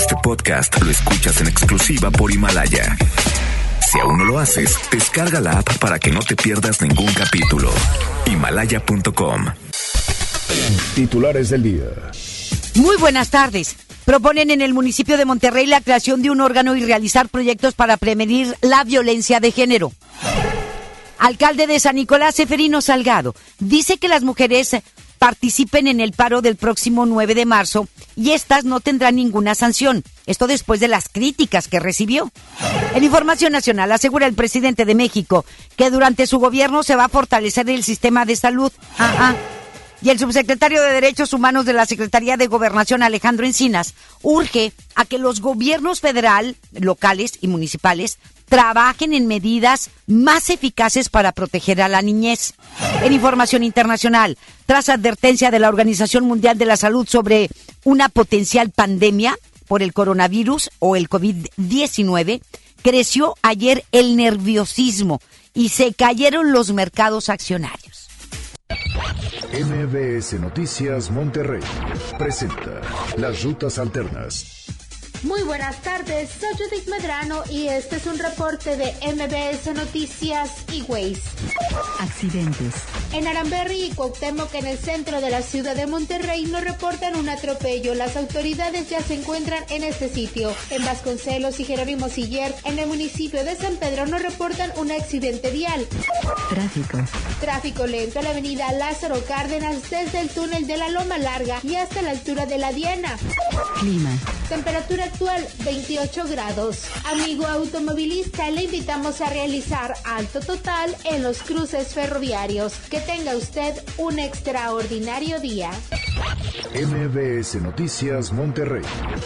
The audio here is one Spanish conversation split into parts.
Este podcast lo escuchas en exclusiva por Himalaya. Si aún no lo haces, descarga la app para que no te pierdas ningún capítulo. Himalaya.com. Titulares del día. Muy buenas tardes. Proponen en el municipio de Monterrey la creación de un órgano y realizar proyectos para prevenir la violencia de género. Alcalde de San Nicolás, Seferino Salgado, dice que las mujeres participen en el paro del próximo 9 de marzo y estas no tendrán ninguna sanción. Esto después de las críticas que recibió. En Información Nacional asegura el presidente de México que durante su gobierno se va a fortalecer el sistema de salud. Ah, y el subsecretario de Derechos Humanos de la Secretaría de Gobernación, Alejandro Encinas, urge a que los gobiernos federal, locales y municipales trabajen en medidas más eficaces para proteger a la niñez. En información internacional, tras advertencia de la Organización Mundial de la Salud sobre una potencial pandemia por el coronavirus o el COVID-19, creció ayer el nerviosismo y se cayeron los mercados accionarios. MBS Noticias Monterrey presenta Las Rutas Alternas. Muy buenas tardes, soy Judith Medrano y este es un reporte de MBS Noticias y Waze. Accidentes. En Aramberri y Cuauhtémoc, en el centro de la ciudad de Monterrey, nos reportan un atropello. Las autoridades ya se encuentran en este sitio. En Vasconcelos y Jerónimo Siller, en el municipio de San Pedro, nos reportan un accidente vial. Tráfico. Tráfico lento en la avenida Lázaro Cárdenas desde el túnel de la Loma Larga y hasta la altura de la Diana. Clima. Temperatura actual 28 grados. Amigo automovilista, le invitamos a realizar alto total en los cruces ferroviarios. Que tenga usted un extraordinario día. MBS Noticias Monterrey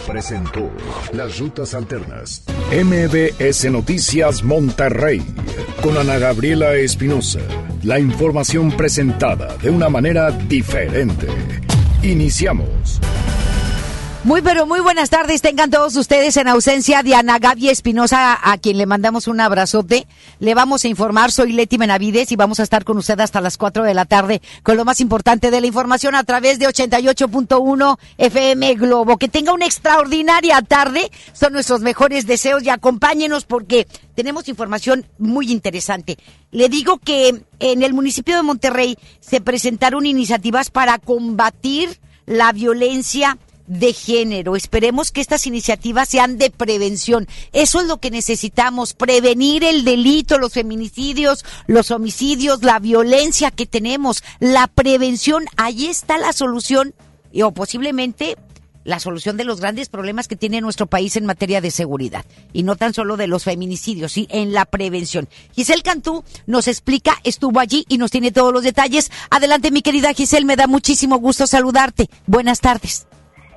presentó Las Rutas Alternas. MBS Noticias Monterrey con Ana Gabriela Espinosa. La información presentada de una manera diferente. Iniciamos. Muy pero muy buenas tardes, tengan todos ustedes en ausencia de Ana Gaby Espinosa, a quien le mandamos un abrazote. Le vamos a informar, soy Leti Benavides y vamos a estar con usted hasta las 4 de la tarde con lo más importante de la información a través de 88.1 FM Globo. Que tenga una extraordinaria tarde, son nuestros mejores deseos y acompáñenos porque tenemos información muy interesante. Le digo que en el municipio de Monterrey se presentaron iniciativas para combatir la violencia de género. Esperemos que estas iniciativas sean de prevención. Eso es lo que necesitamos, prevenir el delito, los feminicidios, los homicidios, la violencia que tenemos, la prevención. Ahí está la solución o posiblemente la solución de los grandes problemas que tiene nuestro país en materia de seguridad. Y no tan solo de los feminicidios, sí, en la prevención. Giselle Cantú nos explica, estuvo allí y nos tiene todos los detalles. Adelante, mi querida Giselle, me da muchísimo gusto saludarte. Buenas tardes.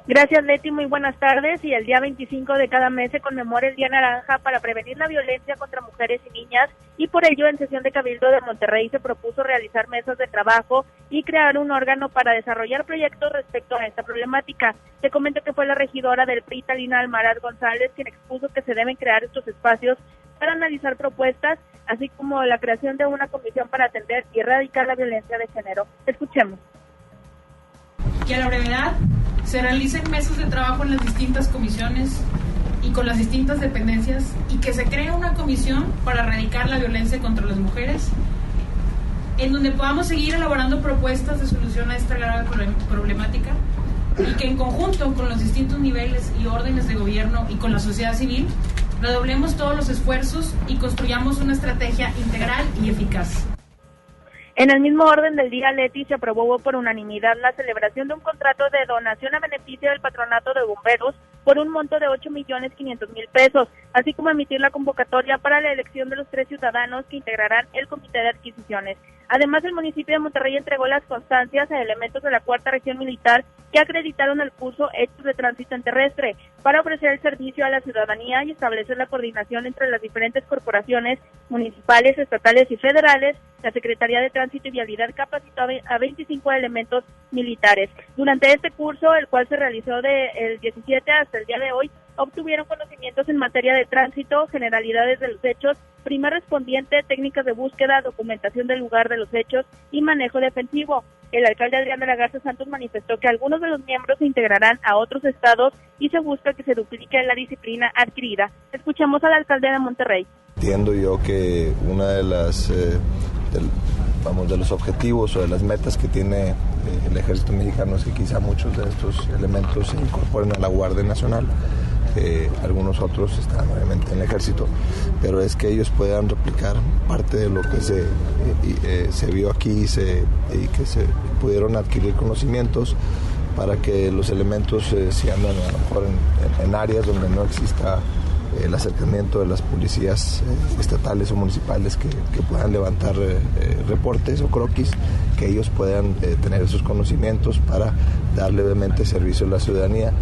Gracias Leti, muy buenas tardes. Y el día 25 de cada mes se conmemora el Día Naranja para prevenir la violencia contra mujeres y niñas y por ello en sesión de Cabildo de Monterrey se propuso realizar mesas de trabajo y crear un órgano para desarrollar proyectos respecto a esta problemática. Te comento que fue la regidora del PRI, Talina Almaraz González, quien expuso que se deben crear estos espacios para analizar propuestas, así como la creación de una comisión para atender y erradicar la violencia de género. Escuchemos. Y a la brevedad se realicen mesas de trabajo en las distintas comisiones y con las distintas dependencias y que se cree una comisión para erradicar la violencia contra las mujeres, en donde podamos seguir elaborando propuestas de solución a esta grave problemática y que en conjunto con los distintos niveles y órdenes de gobierno y con la sociedad civil, redoblemos todos los esfuerzos y construyamos una estrategia integral y eficaz. En el mismo orden del día, Leti se aprobó por unanimidad la celebración de un contrato de donación a beneficio del patronato de bomberos por un monto de 8 millones 500 mil pesos, así como emitir la convocatoria para la elección de los tres ciudadanos que integrarán el comité de adquisiciones. Además, el municipio de Monterrey entregó las constancias a elementos de la cuarta región militar que acreditaron el curso Hechos de Tránsito en Terrestre para ofrecer el servicio a la ciudadanía y establecer la coordinación entre las diferentes corporaciones municipales, estatales y federales. La Secretaría de Tránsito y Vialidad capacitó a 25 elementos militares. Durante este curso, el cual se realizó del 17 hasta el día de hoy, obtuvieron conocimientos en materia de tránsito, generalidades de los hechos, prima respondiente, técnicas de búsqueda, documentación del lugar de los hechos y manejo defensivo. El alcalde Adrián de la Garza Santos manifestó que algunos de los miembros se integrarán a otros estados y se busca que se duplique la disciplina adquirida. Escuchemos al alcalde de Monterrey. Entiendo yo que una de las eh, vamos de los objetivos o de las metas que tiene eh, el ejército mexicano es que quizá muchos de estos elementos se incorporen a la Guardia Nacional. Algunos otros están obviamente en el ejército, pero es que ellos puedan replicar parte de lo que se, eh, eh, se vio aquí y, se, que se pudieron adquirir conocimientos para que los elementos eh, si andan a lo mejor en, en- áreas donde no exista el acercamiento de las policías estatales o municipales que, puedan levantar reportes o croquis, que ellos puedan tener esos conocimientos para darle obviamente servicio a la ciudadanía.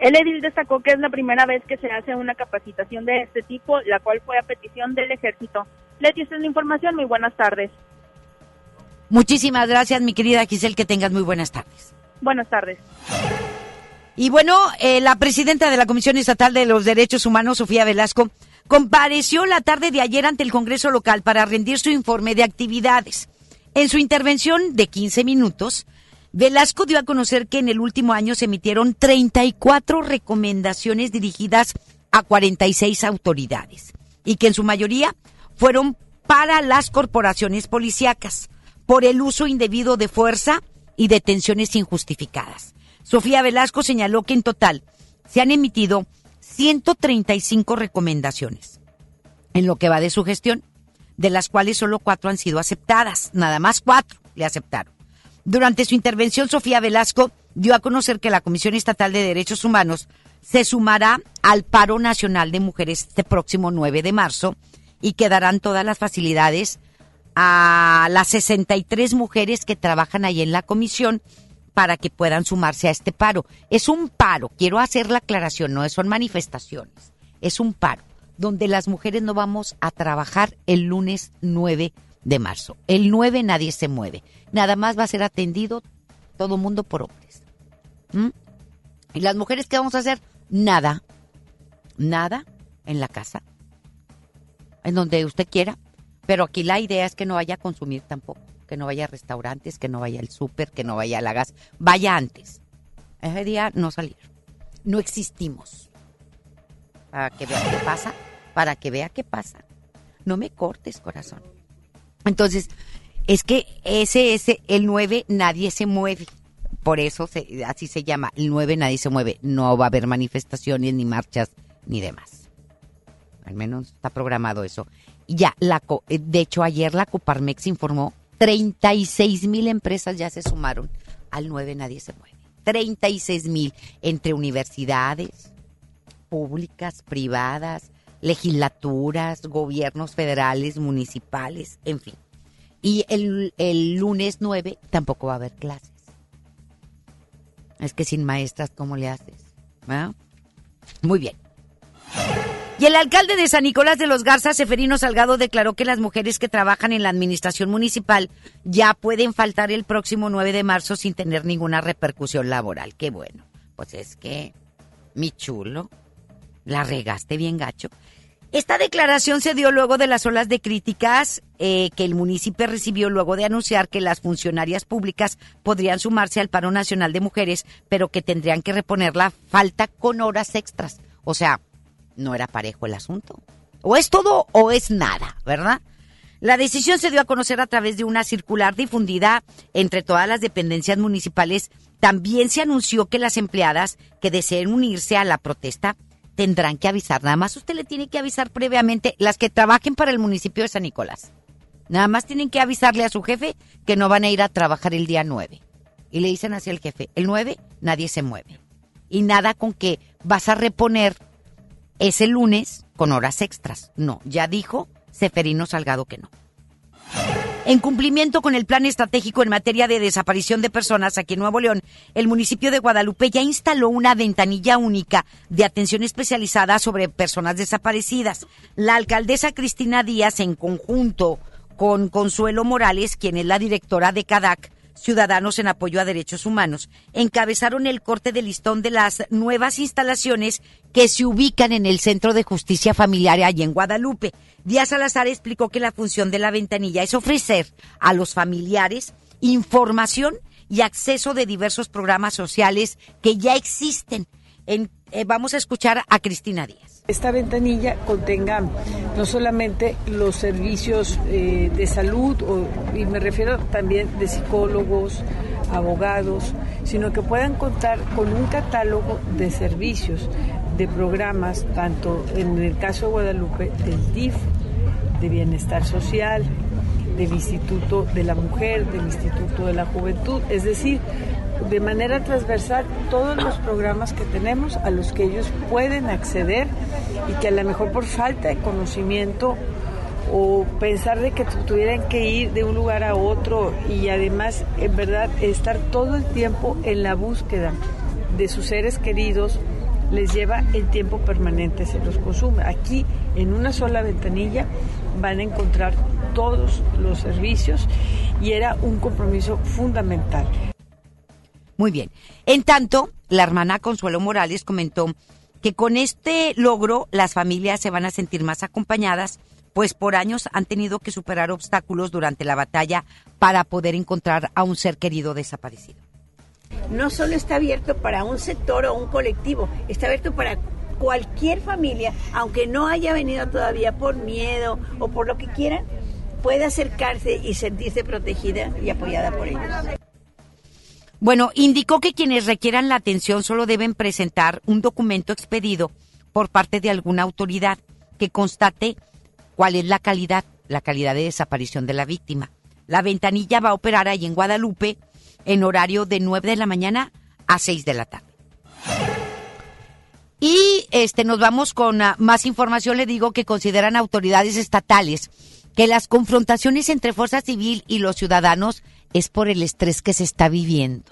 El edil destacó que es la primera vez que se hace una capacitación de este tipo, la cual fue a petición del ejército. Leti, esta es la información. Muy buenas tardes. Muchísimas gracias, mi querida Giselle, que tengas muy buenas tardes. Buenas tardes. Y bueno, eh, la presidenta de la Comisión Estatal de los Derechos Humanos, Sofía Velasco, compareció la tarde de ayer ante el Congreso local para rendir su informe de actividades. En su intervención de 15 minutos, Velasco dio a conocer que en el último año se emitieron 34 recomendaciones dirigidas a 46 autoridades y que en su mayoría fueron para las corporaciones policíacas por el uso indebido de fuerza y detenciones injustificadas. Sofía Velasco señaló que en total se han emitido 135 recomendaciones en lo que va de su gestión, de las cuales solo cuatro han sido aceptadas, nada más cuatro le aceptaron. Durante su intervención, Sofía Velasco dio a conocer que la Comisión Estatal de Derechos Humanos se sumará al paro nacional de mujeres este próximo 9 de marzo y que darán todas las facilidades a las 63 mujeres que trabajan ahí en la comisión para que puedan sumarse a este paro. Es un paro, quiero hacer la aclaración, no son manifestaciones, es un paro donde las mujeres no vamos a trabajar el lunes 9 de marzo. El 9 nadie se mueve, nada más va a ser atendido todo mundo por hombres. ¿Mm? ¿Y las mujeres qué vamos a hacer? Nada, nada en la casa, en donde usted quiera, pero aquí la idea es que no vaya a consumir tampoco, que no vaya a restaurantes, que no vaya al súper, que no vaya a la gas, vaya antes. Ese día no salir. No existimos. Para que vea qué pasa, para que vea qué pasa. No me cortes, corazón. Entonces, es que ese, ese, el 9, nadie se mueve. Por eso se, así se llama, el 9 nadie se mueve. No va a haber manifestaciones, ni marchas, ni demás. Al menos está programado eso. Ya, la, eh, de hecho, ayer la Coparmex informó 36 mil empresas ya se sumaron al 9 nadie se mueve. 36 mil entre universidades públicas, privadas, legislaturas, gobiernos federales, municipales, en fin. Y el, el lunes 9 tampoco va a haber clases. Es que sin maestras, ¿cómo le haces? ¿Ah? Muy bien. Y el alcalde de San Nicolás de los Garza, Seferino Salgado, declaró que las mujeres que trabajan en la administración municipal ya pueden faltar el próximo 9 de marzo sin tener ninguna repercusión laboral. Qué bueno. Pues es que, mi chulo, la regaste bien gacho. Esta declaración se dio luego de las olas de críticas eh, que el municipio recibió luego de anunciar que las funcionarias públicas podrían sumarse al paro nacional de mujeres, pero que tendrían que reponer la falta con horas extras. O sea, no era parejo el asunto. O es todo o es nada, ¿verdad? La decisión se dio a conocer a través de una circular difundida entre todas las dependencias municipales. También se anunció que las empleadas que deseen unirse a la protesta tendrán que avisar. Nada más usted le tiene que avisar previamente las que trabajen para el municipio de San Nicolás. Nada más tienen que avisarle a su jefe que no van a ir a trabajar el día 9. Y le dicen así al jefe, el 9 nadie se mueve. Y nada con que vas a reponer ese lunes con horas extras. No, ya dijo Seferino Salgado que no. En cumplimiento con el plan estratégico en materia de desaparición de personas aquí en Nuevo León, el municipio de Guadalupe ya instaló una ventanilla única de atención especializada sobre personas desaparecidas. La alcaldesa Cristina Díaz, en conjunto con Consuelo Morales, quien es la directora de CADAC, Ciudadanos en Apoyo a Derechos Humanos, encabezaron el corte de listón de las nuevas instalaciones que se ubican en el Centro de Justicia Familiar allí en Guadalupe. Díaz Salazar explicó que la función de la ventanilla es ofrecer a los familiares información y acceso de diversos programas sociales que ya existen. En, eh, vamos a escuchar a Cristina Díaz. Esta ventanilla contenga no solamente los servicios eh, de salud, y me refiero también de psicólogos, abogados, sino que puedan contar con un catálogo de servicios, de programas, tanto en el caso de Guadalupe del DIF, de Bienestar Social, del Instituto de la Mujer, del Instituto de la Juventud, es decir, de manera transversal todos los programas que tenemos a los que ellos pueden acceder y que a lo mejor por falta de conocimiento o pensar de que tuvieran que ir de un lugar a otro y además en verdad estar todo el tiempo en la búsqueda de sus seres queridos les lleva el tiempo permanente, se los consume. Aquí en una sola ventanilla van a encontrar todos los servicios y era un compromiso fundamental. Muy bien. En tanto, la hermana Consuelo Morales comentó que con este logro las familias se van a sentir más acompañadas, pues por años han tenido que superar obstáculos durante la batalla para poder encontrar a un ser querido desaparecido. No solo está abierto para un sector o un colectivo, está abierto para cualquier familia, aunque no haya venido todavía por miedo o por lo que quieran, puede acercarse y sentirse protegida y apoyada por ellos. Bueno, indicó que quienes requieran la atención solo deben presentar un documento expedido por parte de alguna autoridad que constate cuál es la calidad, la calidad de desaparición de la víctima. La ventanilla va a operar ahí en Guadalupe en horario de 9 de la mañana a 6 de la tarde. Y este nos vamos con uh, más información. Le digo que consideran autoridades estatales que las confrontaciones entre fuerza civil y los ciudadanos es por el estrés que se está viviendo.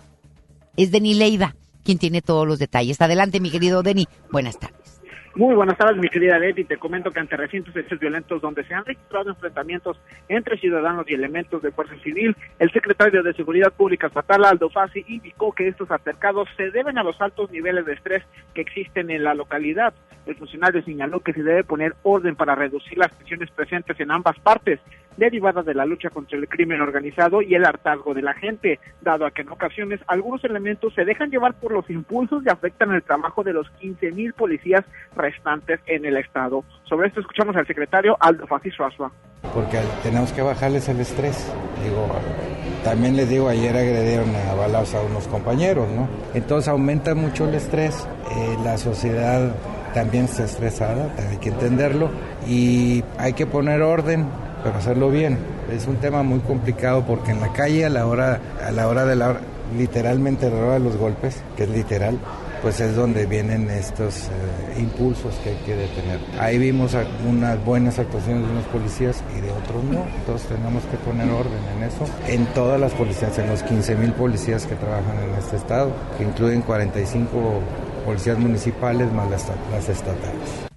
Es Deni Leiva quien tiene todos los detalles. Adelante, mi querido Deni. Buenas tardes. Muy buenas tardes, mi querida Leti. Te comento que ante recientes hechos violentos donde se han registrado enfrentamientos entre ciudadanos y elementos de fuerza civil, el secretario de Seguridad Pública Estatal, Aldo Fassi, indicó que estos altercados se deben a los altos niveles de estrés que existen en la localidad. El funcionario señaló que se debe poner orden para reducir las tensiones presentes en ambas partes, derivadas de la lucha contra el crimen organizado y el hartazgo de la gente, dado a que en ocasiones algunos elementos se dejan llevar por los impulsos y afectan el trabajo de los 15 mil policías restantes en el Estado. Sobre esto escuchamos al secretario Aldo Fassi Suazua. Porque tenemos que bajarles el estrés. Digo, también les digo, ayer agredieron a balas a unos compañeros, ¿no? Entonces aumenta mucho el estrés, eh, la sociedad también está estresada, hay que entenderlo y hay que poner orden, pero hacerlo bien. Es un tema muy complicado porque en la calle a la hora, a la hora de la hora, literalmente a la hora de los golpes, que es literal, pues es donde vienen estos eh, impulsos que hay que detener. Ahí vimos unas buenas actuaciones de unos policías y de otros no, entonces tenemos que poner orden en eso, en todas las policías, en los 15 mil policías que trabajan en este estado, que incluyen 45 policías municipales más las, las estatales.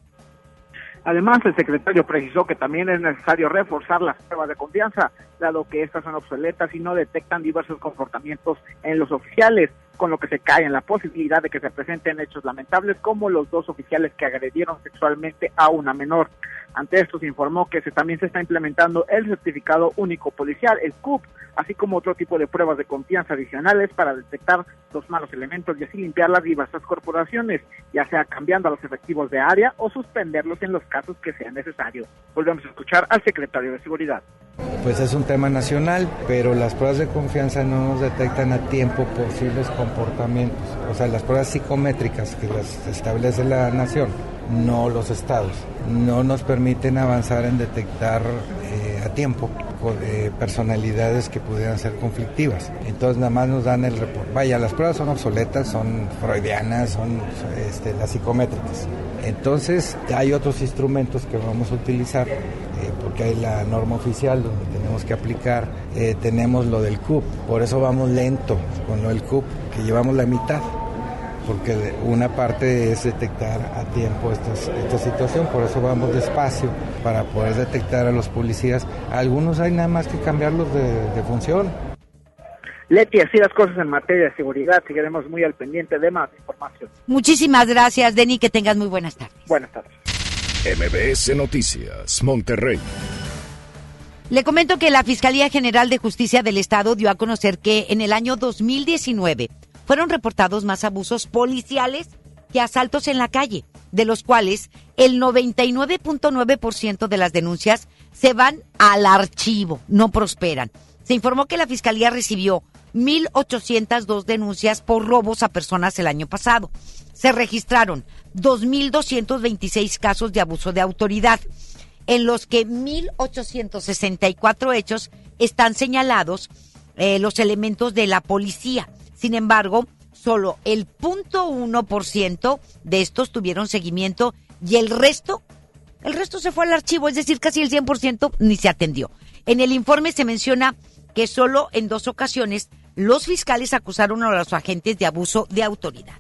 Además, el secretario precisó que también es necesario reforzar las pruebas de confianza, dado que estas son obsoletas y no detectan diversos comportamientos en los oficiales, con lo que se cae en la posibilidad de que se presenten hechos lamentables como los dos oficiales que agredieron sexualmente a una menor. Ante esto se informó que se, también se está implementando el certificado único policial, el CUP, así como otro tipo de pruebas de confianza adicionales para detectar los malos elementos y así limpiar las diversas corporaciones, ya sea cambiando a los efectivos de área o suspenderlos en los casos que sea necesario. Volvemos a escuchar al secretario de Seguridad. Pues es un tema nacional, pero las pruebas de confianza no nos detectan a tiempo posibles comportamientos. O sea, las pruebas psicométricas que las establece la nación, no los estados, no nos permiten avanzar en detectar eh, a tiempo eh, personalidades que pudieran ser conflictivas. Entonces nada más nos dan el reporte. Vaya, las pruebas son obsoletas, son freudianas, son este, las psicométricas. Entonces hay otros instrumentos que vamos a utilizar, eh, porque hay la norma oficial donde tenemos que aplicar, tenemos lo del CUP, por eso vamos lento con lo del CUP, que llevamos la mitad porque una parte es detectar a tiempo esta situación, por eso vamos despacio para poder detectar a los policías. Algunos hay nada más que cambiarlos de, de función. Leti, así las cosas en materia de seguridad, seguiremos muy al pendiente de más información. Muchísimas gracias, Denny, que tengas muy buenas tardes. Buenas tardes. MBS Noticias, Monterrey. Le comento que la Fiscalía General de Justicia del Estado dio a conocer que en el año 2019 fueron reportados más abusos policiales que asaltos en la calle, de los cuales el 99.9% de las denuncias se van al archivo, no prosperan. Se informó que la Fiscalía recibió 1.802 denuncias por robos a personas el año pasado. Se registraron 2.226 casos de abuso de autoridad en los que 1.864 hechos están señalados eh, los elementos de la policía. Sin embargo, solo el 0.1% de estos tuvieron seguimiento y el resto, el resto se fue al archivo, es decir, casi el 100% ni se atendió. En el informe se menciona que solo en dos ocasiones los fiscales acusaron a los agentes de abuso de autoridad.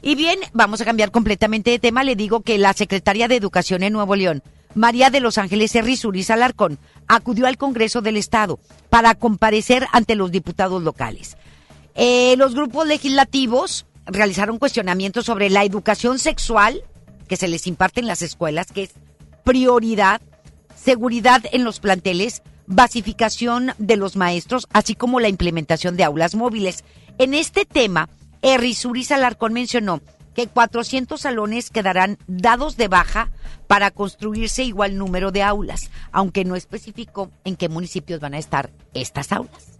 Y bien, vamos a cambiar completamente de tema. Le digo que la secretaria de Educación en Nuevo León, María de los Ángeles Errizuriz Alarcón, acudió al Congreso del Estado para comparecer ante los diputados locales. Eh, los grupos legislativos realizaron cuestionamientos sobre la educación sexual que se les imparte en las escuelas, que es prioridad, seguridad en los planteles, basificación de los maestros, así como la implementación de aulas móviles. En este tema, Errizuriz Alarcón mencionó que 400 salones quedarán dados de baja para construirse igual número de aulas, aunque no especificó en qué municipios van a estar estas aulas.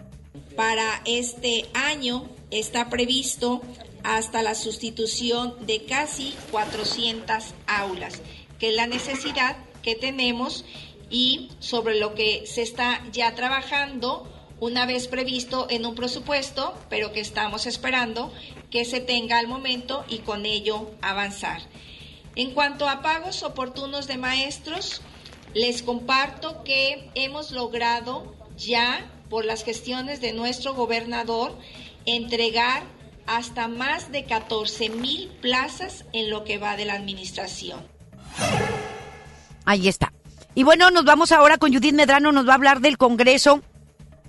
Para este año está previsto hasta la sustitución de casi 400 aulas, que es la necesidad que tenemos y sobre lo que se está ya trabajando una vez previsto en un presupuesto, pero que estamos esperando que se tenga al momento y con ello avanzar. En cuanto a pagos oportunos de maestros, les comparto que hemos logrado ya, por las gestiones de nuestro gobernador, entregar hasta más de 14 mil plazas en lo que va de la administración. Ahí está. Y bueno, nos vamos ahora con Judith Medrano, nos va a hablar del Congreso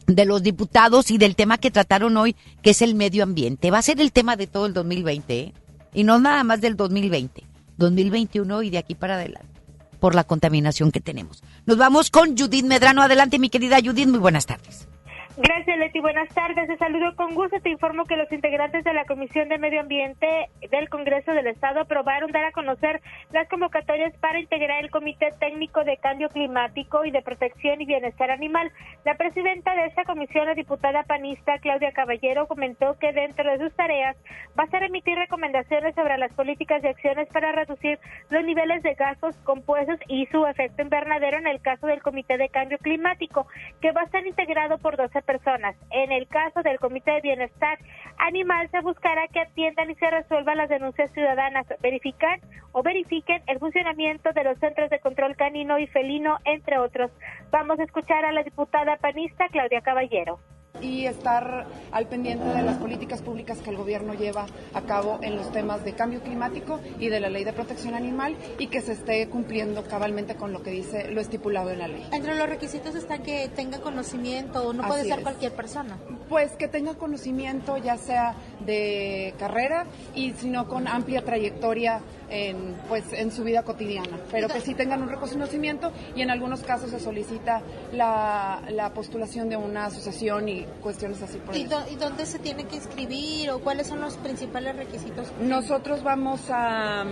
de los diputados y del tema que trataron hoy, que es el medio ambiente. Va a ser el tema de todo el 2020, ¿eh? y no nada más del 2020, 2021 y de aquí para adelante, por la contaminación que tenemos. Nos vamos con Judith Medrano. Adelante, mi querida Judith, muy buenas tardes. Gracias, Leti. Buenas tardes. Te saludo con gusto. Te informo que los integrantes de la Comisión de Medio Ambiente del Congreso del Estado aprobaron dar a conocer las convocatorias para integrar el Comité Técnico de Cambio Climático y de Protección y Bienestar Animal. La presidenta de esta comisión, la diputada panista Claudia Caballero, comentó que dentro de sus tareas va a ser emitir recomendaciones sobre las políticas y acciones para reducir los niveles de gases compuestos y su efecto invernadero en el caso del Comité de Cambio Climático, que va a estar integrado por 12 personas. En el caso del Comité de Bienestar Animal se buscará que atiendan y se resuelvan las denuncias ciudadanas, verificar o verifiquen el funcionamiento de los centros de control canino y felino, entre otros. Vamos a escuchar a la diputada panista Claudia Caballero y estar al pendiente de las políticas públicas que el gobierno lleva a cabo en los temas de cambio climático y de la ley de protección animal y que se esté cumpliendo cabalmente con lo que dice lo estipulado en la ley. Entre los requisitos está que tenga conocimiento no puede ser cualquier persona. Pues que tenga conocimiento ya sea de carrera y sino con amplia trayectoria en, pues, en su vida cotidiana, pero que sí tengan un reconocimiento y en algunos casos se solicita la, la postulación de una asociación y cuestiones así por ¿Y, ¿Y dónde se tiene que inscribir o cuáles son los principales requisitos? Nosotros vamos a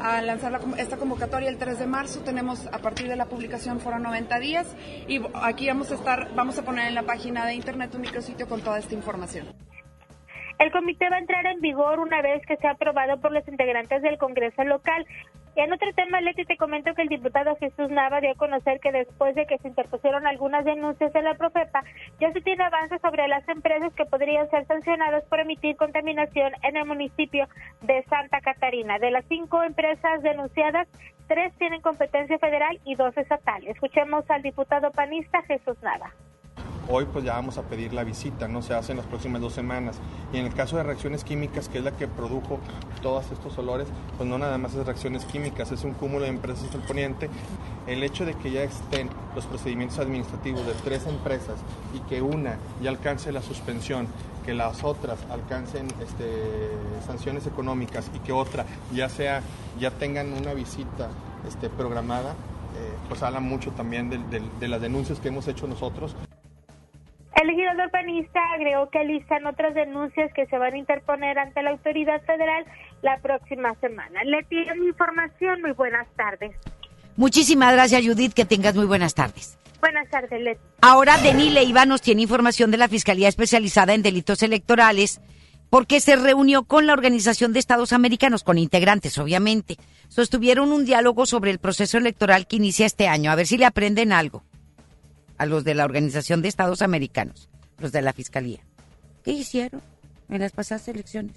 a lanzar esta convocatoria el 3 de marzo. Tenemos a partir de la publicación fueron 90 días y aquí vamos a estar, vamos a poner en la página de internet un micrositio con toda esta información. El comité va a entrar en vigor una vez que sea aprobado por los integrantes del Congreso local. Y en otro tema, Leti, te comento que el diputado Jesús Nava dio a conocer que después de que se interpusieron algunas denuncias en la Profepa, ya se tiene avances sobre las empresas que podrían ser sancionadas por emitir contaminación en el municipio de Santa Catarina. De las cinco empresas denunciadas, tres tienen competencia federal y dos estatal. Escuchemos al diputado panista Jesús Nava. Hoy pues ya vamos a pedir la visita, ¿no? Se hace en las próximas dos semanas. Y en el caso de reacciones químicas, que es la que produjo todos estos olores, pues no nada más es reacciones químicas, es un cúmulo de empresas del poniente. El hecho de que ya estén los procedimientos administrativos de tres empresas y que una ya alcance la suspensión, que las otras alcancen este, sanciones económicas y que otra ya sea, ya tengan una visita este, programada, pues habla mucho también de las denuncias que hemos hecho nosotros. El legislador panista agregó que listan otras denuncias que se van a interponer ante la autoridad federal la próxima semana. Le pido información. Muy buenas tardes. Muchísimas gracias, Judith. Que tengas muy buenas tardes. Buenas tardes, Leti. Ahora, Denis Leiva nos tiene información de la Fiscalía Especializada en Delitos Electorales porque se reunió con la Organización de Estados Americanos, con integrantes, obviamente. Sostuvieron un diálogo sobre el proceso electoral que inicia este año. A ver si le aprenden algo a los de la Organización de Estados Americanos, los de la Fiscalía. ¿Qué hicieron en las pasadas elecciones?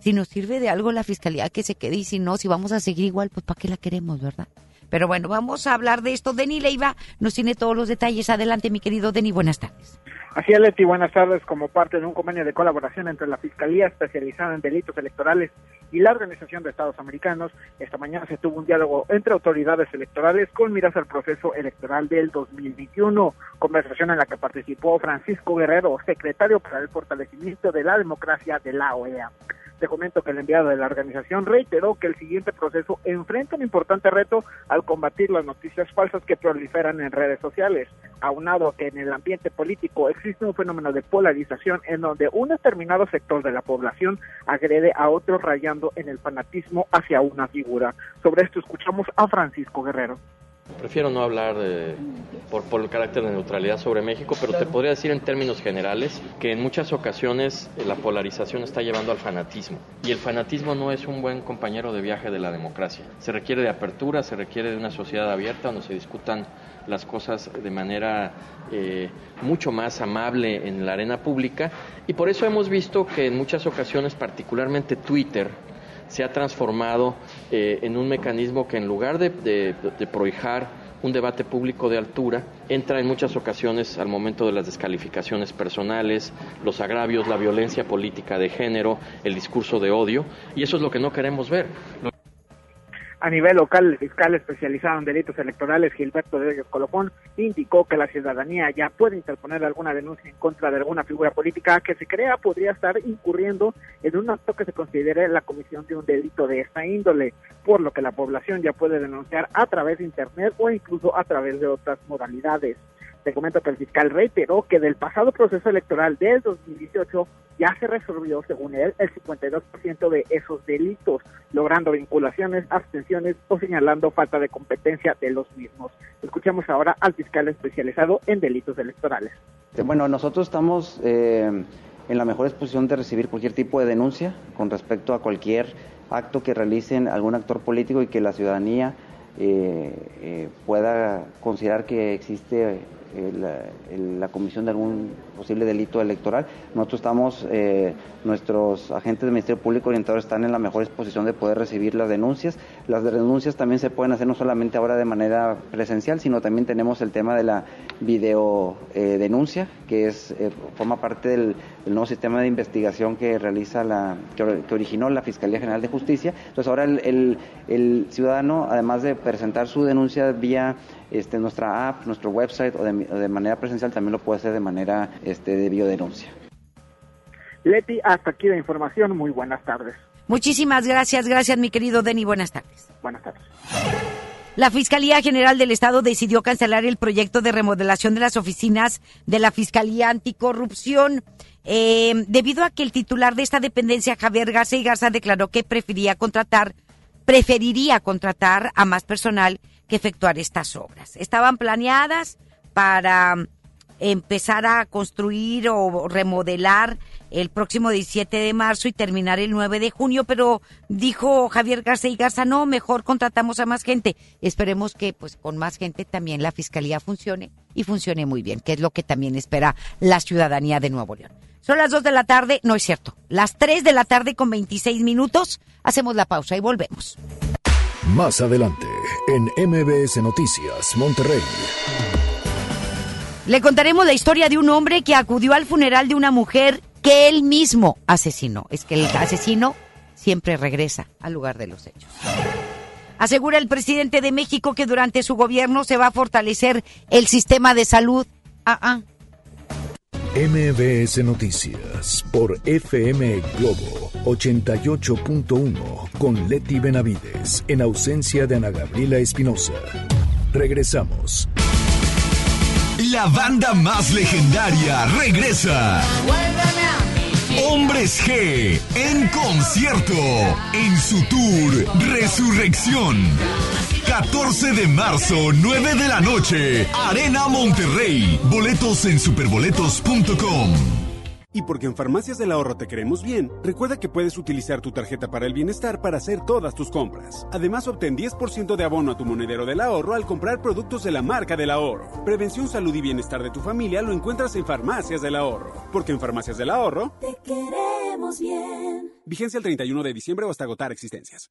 Si nos sirve de algo la Fiscalía, que se quede y si no, si vamos a seguir igual, pues ¿para qué la queremos, verdad? Pero bueno, vamos a hablar de esto. Deni Leiva nos tiene todos los detalles. Adelante, mi querido Deni, buenas tardes. Así es, Leti, buenas tardes. Como parte de un convenio de colaboración entre la Fiscalía especializada en delitos electorales y la Organización de Estados Americanos, esta mañana se tuvo un diálogo entre autoridades electorales con miras al proceso electoral del 2021, conversación en la que participó Francisco Guerrero, secretario para el fortalecimiento de la democracia de la OEA. Te comento que el enviado de la organización reiteró que el siguiente proceso enfrenta un importante reto al combatir las noticias falsas que proliferan en redes sociales, aunado que en el ambiente político existe un fenómeno de polarización en donde un determinado sector de la población agrede a otro rayando en el fanatismo hacia una figura. Sobre esto escuchamos a Francisco Guerrero. Prefiero no hablar por, por, el carácter de neutralidad sobre México, pero te podría decir en términos generales que en muchas ocasiones eh, la polarización está llevando al fanatismo. Y el fanatismo no es un buen compañero de viaje de la democracia. Se requiere de apertura, se requiere de una sociedad abierta donde se discutan las cosas de manera eh, mucho más amable en la arena pública. Y por eso hemos visto que en muchas ocasiones, particularmente Twitter, se ha transformado eh, en un mecanismo que en lugar de, de, prohijar un debate público de altura, entra en muchas ocasiones al momento de las descalificaciones personales, los agravios, la violencia política de género, el discurso de odio, y eso es lo que no queremos ver. A nivel local, el fiscal especializado en delitos electorales, Gilberto de Colofón, indicó que la ciudadanía ya puede interponer alguna denuncia en contra de alguna figura política que se crea podría estar incurriendo en un acto que se considere la comisión de un delito de esta índole, por lo que la población ya puede denunciar a través de Internet o incluso a través de otras modalidades. Te comento que el fiscal reiteró que del pasado proceso electoral del 2018 ya se resolvió, según él, el 52% de esos delitos, logrando vinculaciones, abstenciones o señalando falta de competencia de los mismos. Escuchamos ahora al fiscal especializado en delitos electorales. Bueno, nosotros estamos eh, en la mejor exposición de recibir cualquier tipo de denuncia con respecto a cualquier acto que realicen algún actor político y que la ciudadanía eh, eh, pueda considerar que existe la, comisión de algún posible delito electoral. Nosotros estamos, eh, nuestros agentes del Ministerio Público orientadores están en la mejor exposición de poder recibir las denuncias. Las denuncias también se pueden hacer no solamente ahora de manera presencial, sino también tenemos el tema de la video eh, denuncia, que es eh, forma parte del, nuevo sistema de investigación que realiza la, que, originó la Fiscalía General de Justicia. Entonces ahora el, el ciudadano, además de presentar su denuncia vía este, nuestra app, nuestro website o de, manera presencial también lo puede hacer de manera este, de biodenuncia. Leti, hasta aquí la información. Muy buenas tardes. Muchísimas gracias, gracias mi querido Denny. Buenas tardes. Buenas tardes. La Fiscalía General del Estado decidió cancelar el proyecto de remodelación de las oficinas de la Fiscalía Anticorrupción. Eh, debido a que el titular de esta dependencia, Javier Garza y Garza, declaró que prefería contratar, preferiría contratar a más personal que efectuar estas obras. Estaban planeadas para mm, empezar a construir o remodelar el próximo 17 de marzo y terminar el 9 de junio, pero dijo Javier Garza y Garza, no, mejor contratamos a más gente. Esperemos que pues con más gente también la fiscalía funcione y funcione muy bien, que es lo que también espera la ciudadanía de Nuevo León. Son las 2 de la tarde, no es cierto, las 3 de la tarde con 26 minutos, hacemos la pausa y volvemos. Más adelante, en MBS Noticias, Monterrey. Le contaremos la historia de un hombre que acudió al funeral de una mujer que él mismo asesinó. Es que el asesino siempre regresa al lugar de los hechos. Asegura el presidente de México que durante su gobierno se va a fortalecer el sistema de salud. Ah, ah. MBS Noticias por FM Globo 88.1 con Leti Benavides en ausencia de Ana Gabriela Espinosa. Regresamos. La banda más legendaria regresa. Hombres G en concierto en su tour Resurrección. 14 de marzo, 9 de la noche, Arena Monterrey. Boletos en superboletos.com. Y porque en Farmacias del Ahorro te queremos bien, recuerda que puedes utilizar tu tarjeta para el bienestar para hacer todas tus compras. Además, obtén 10% de abono a tu monedero del ahorro al comprar productos de la marca del ahorro. Prevención, salud y bienestar de tu familia lo encuentras en Farmacias del Ahorro. Porque en Farmacias del Ahorro te queremos bien. Vigencia el 31 de diciembre o hasta agotar existencias.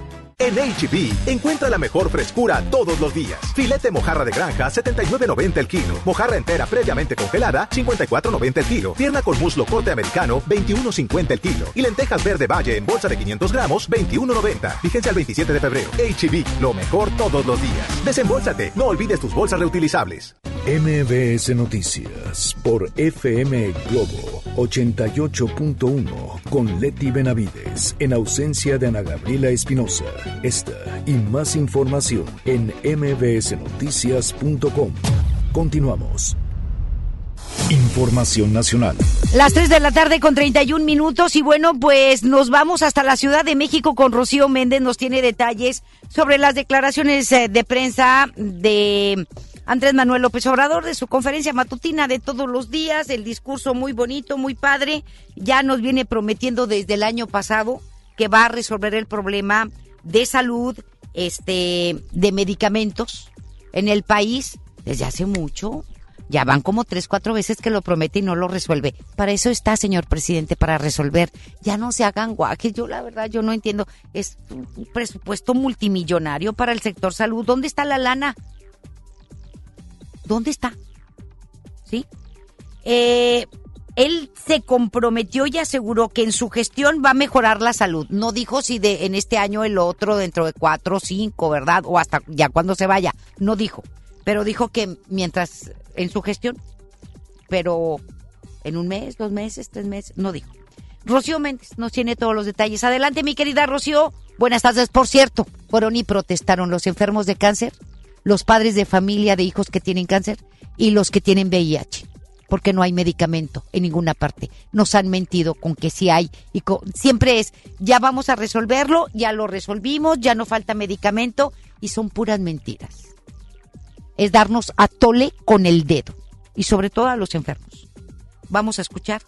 En HB, encuentra la mejor frescura todos los días. Filete mojarra de granja, 79.90 el kilo. Mojarra entera previamente congelada, 54.90 el kilo. Pierna con muslo corte americano, 21.50 el kilo. Y lentejas verde valle en bolsa de 500 gramos, 21.90. Vigencia el 27 de febrero. HB, lo mejor todos los días. Desembolsate, no olvides tus bolsas reutilizables. MBS Noticias por FM Globo 88.1 con Leti Benavides en ausencia de Ana Gabriela Espinosa. Esta y más información en mbsnoticias.com. Continuamos. Información nacional. Las 3 de la tarde con 31 minutos y bueno, pues nos vamos hasta la Ciudad de México con Rocío Méndez. Nos tiene detalles sobre las declaraciones eh, de prensa de Andrés Manuel López Obrador de su conferencia matutina de todos los días, el discurso muy bonito, muy padre, ya nos viene prometiendo desde el año pasado que va a resolver el problema de salud, este, de medicamentos en el país desde hace mucho. Ya van como tres, cuatro veces que lo promete y no lo resuelve. Para eso está, señor presidente, para resolver. Ya no se hagan guajes. Yo, la verdad, yo no entiendo. Es un presupuesto multimillonario para el sector salud. ¿Dónde está la lana? ¿Dónde está? ¿Sí? Eh, él se comprometió y aseguró que en su gestión va a mejorar la salud. No dijo si de en este año el otro, dentro de cuatro o cinco, ¿verdad? O hasta ya cuando se vaya. No dijo. Pero dijo que mientras en su gestión. Pero ¿En un mes, dos meses, tres meses? No dijo. Rocío Méndez nos tiene todos los detalles. Adelante, mi querida Rocío. Buenas tardes. Por cierto, fueron y protestaron los enfermos de cáncer, los padres de familia de hijos que tienen cáncer y los que tienen VIH. Porque no hay medicamento en ninguna parte. Nos han mentido con que sí hay. Y siempre es, ya vamos a resolverlo, ya lo resolvimos, ya no falta medicamento. Y son puras mentiras. Es darnos a tole con el dedo. Y sobre todo a los enfermos. Vamos a escuchar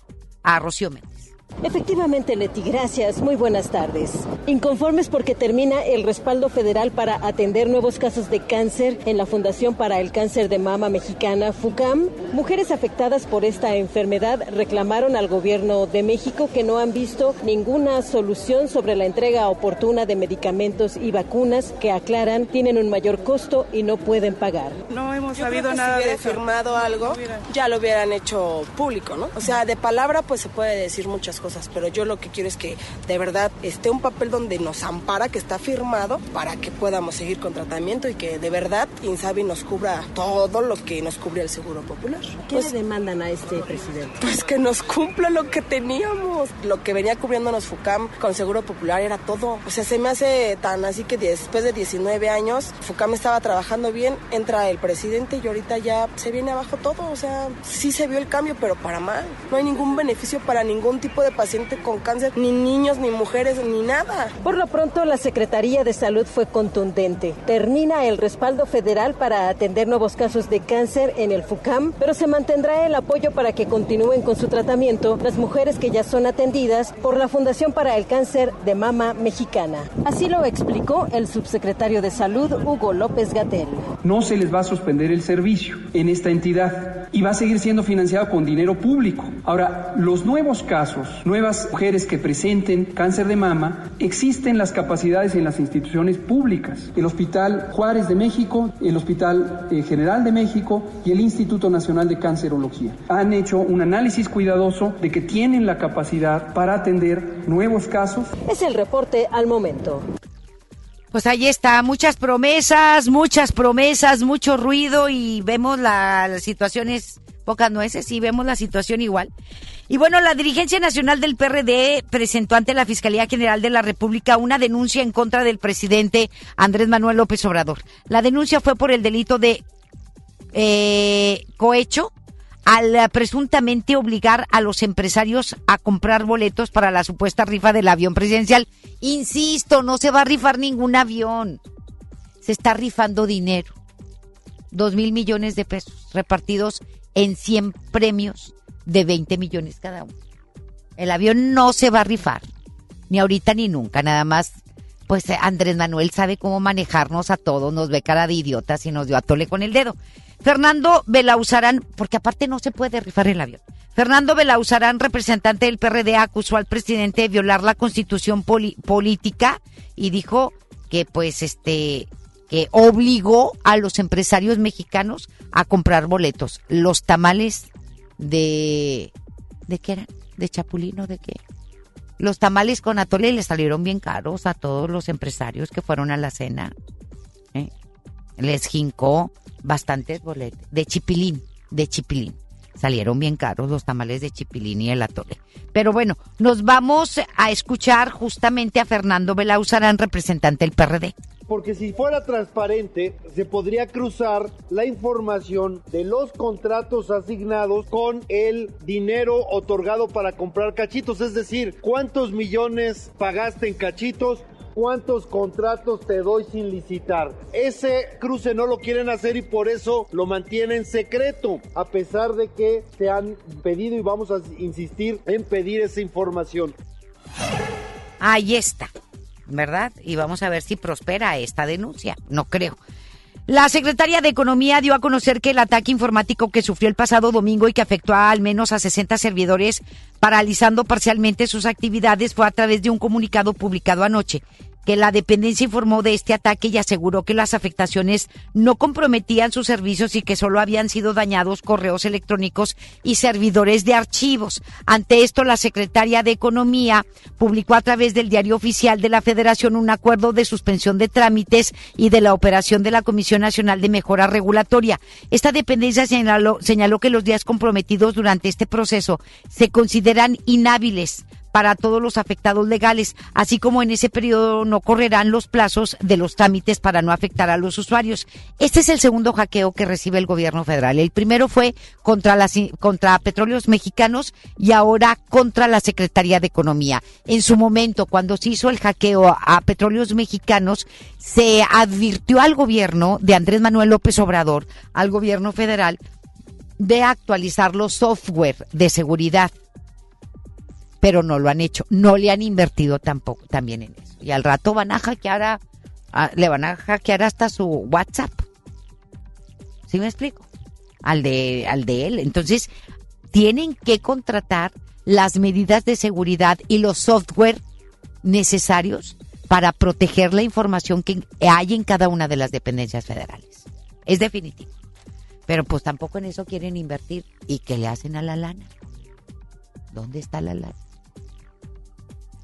a Rocío Méndez. Efectivamente, Leti, gracias. Muy buenas tardes. Inconformes porque termina el respaldo federal para atender nuevos casos de cáncer en la Fundación para el Cáncer de Mama Mexicana, FUCAM, mujeres afectadas por esta enfermedad reclamaron al gobierno de México que no han visto ninguna solución sobre la entrega oportuna de medicamentos y vacunas que aclaran tienen un mayor costo y no pueden pagar. No hemos sabido nada si de firmado algo, ya lo hubieran hecho público, ¿no? O sea, de palabra pues se puede decir muchas cosas, pero yo lo que quiero es que de verdad esté un papel donde nos ampara, que está firmado, para que podamos seguir con tratamiento y que de verdad Insabi nos cubra todo lo que nos cubre el Seguro Popular. ¿Qué pues, le demandan a este presidente? Pues que nos cumpla lo que teníamos. Lo que venía cubriéndonos FUCAM con Seguro Popular era todo. O sea, se me hace tan así que después de 19 años, FUCAM estaba trabajando bien, entra el presidente y ahorita ya se viene abajo todo. O sea, sí se vio el cambio, pero para mal. No hay ningún beneficio para ningún tipo de paciente con cáncer, ni niños, ni mujeres, ni nada. Por lo pronto, la Secretaría de Salud fue contundente. Termina el respaldo federal para atender nuevos casos de cáncer en el FUCAM, pero se mantendrá el apoyo para que continúen con su tratamiento las mujeres que ya son atendidas por la Fundación para el Cáncer de Mama Mexicana. Así lo explicó el subsecretario de Salud, Hugo López Gatel. No se les va a suspender el servicio en esta entidad y va a seguir siendo financiado con dinero público. Ahora, los nuevos casos nuevas mujeres que presenten cáncer de mama, existen las capacidades en las instituciones públicas. El Hospital Juárez de México, el Hospital eh, General de México y el Instituto Nacional de Cancerología. Han hecho un análisis cuidadoso de que tienen la capacidad para atender nuevos casos. Es el reporte al momento. Pues ahí está, muchas promesas, muchas promesas, mucho ruido y vemos la, las situaciones pocas nueces y vemos la situación igual. Y bueno, la dirigencia nacional del PRD presentó ante la Fiscalía General de la República una denuncia en contra del presidente Andrés Manuel López Obrador. La denuncia fue por el delito de eh, cohecho al presuntamente obligar a los empresarios a comprar boletos para la supuesta rifa del avión presidencial. Insisto, no se va a rifar ningún avión. Se está rifando dinero. Dos mil millones de pesos repartidos en 100 premios de 20 millones cada uno. El avión no se va a rifar, ni ahorita ni nunca, nada más. Pues eh, Andrés Manuel sabe cómo manejarnos a todos, nos ve cara de idiotas y nos dio a tole con el dedo. Fernando Belauzarán, porque aparte no se puede rifar el avión. Fernando Belauzarán, representante del PRD, acusó al presidente de violar la constitución política y dijo que pues este que obligó a los empresarios mexicanos a comprar boletos. Los tamales de... ¿De qué eran? ¿De chapulino? ¿De qué? Los tamales con atole le salieron bien caros a todos los empresarios que fueron a la cena. ¿eh? Les jincó bastantes boletos. De chipilín, de chipilín. Salieron bien caros los tamales de chipilín y el atole. Pero bueno, nos vamos a escuchar justamente a Fernando Belauzarán, representante del PRD porque si fuera transparente se podría cruzar la información de los contratos asignados con el dinero otorgado para comprar cachitos, es decir, cuántos millones pagaste en cachitos, cuántos contratos te doy sin licitar. Ese cruce no lo quieren hacer y por eso lo mantienen secreto, a pesar de que se han pedido y vamos a insistir en pedir esa información. Ahí está. ¿Verdad? Y vamos a ver si prospera esta denuncia. No creo. La secretaria de Economía dio a conocer que el ataque informático que sufrió el pasado domingo y que afectó a al menos a 60 servidores, paralizando parcialmente sus actividades, fue a través de un comunicado publicado anoche. Que la dependencia informó de este ataque y aseguró que las afectaciones no comprometían sus servicios y que solo habían sido dañados correos electrónicos y servidores de archivos. Ante esto, la secretaria de Economía publicó a través del diario oficial de la Federación un acuerdo de suspensión de trámites y de la operación de la Comisión Nacional de Mejora Regulatoria. Esta dependencia señaló, señaló que los días comprometidos durante este proceso se consideran inhábiles para todos los afectados legales, así como en ese periodo no correrán los plazos de los trámites para no afectar a los usuarios. Este es el segundo hackeo que recibe el gobierno federal. El primero fue contra las contra petróleos mexicanos y ahora contra la Secretaría de Economía. En su momento, cuando se hizo el hackeo a petróleos mexicanos, se advirtió al gobierno de Andrés Manuel López Obrador, al gobierno federal, de actualizar los software de seguridad pero no lo han hecho. No le han invertido tampoco también en eso. Y al rato van a hackear a, le van a hackear hasta su WhatsApp. ¿Sí me explico? Al de, al de él. Entonces, tienen que contratar las medidas de seguridad y los software necesarios para proteger la información que hay en cada una de las dependencias federales. Es definitivo. Pero pues tampoco en eso quieren invertir. ¿Y qué le hacen a la lana? ¿Dónde está la lana?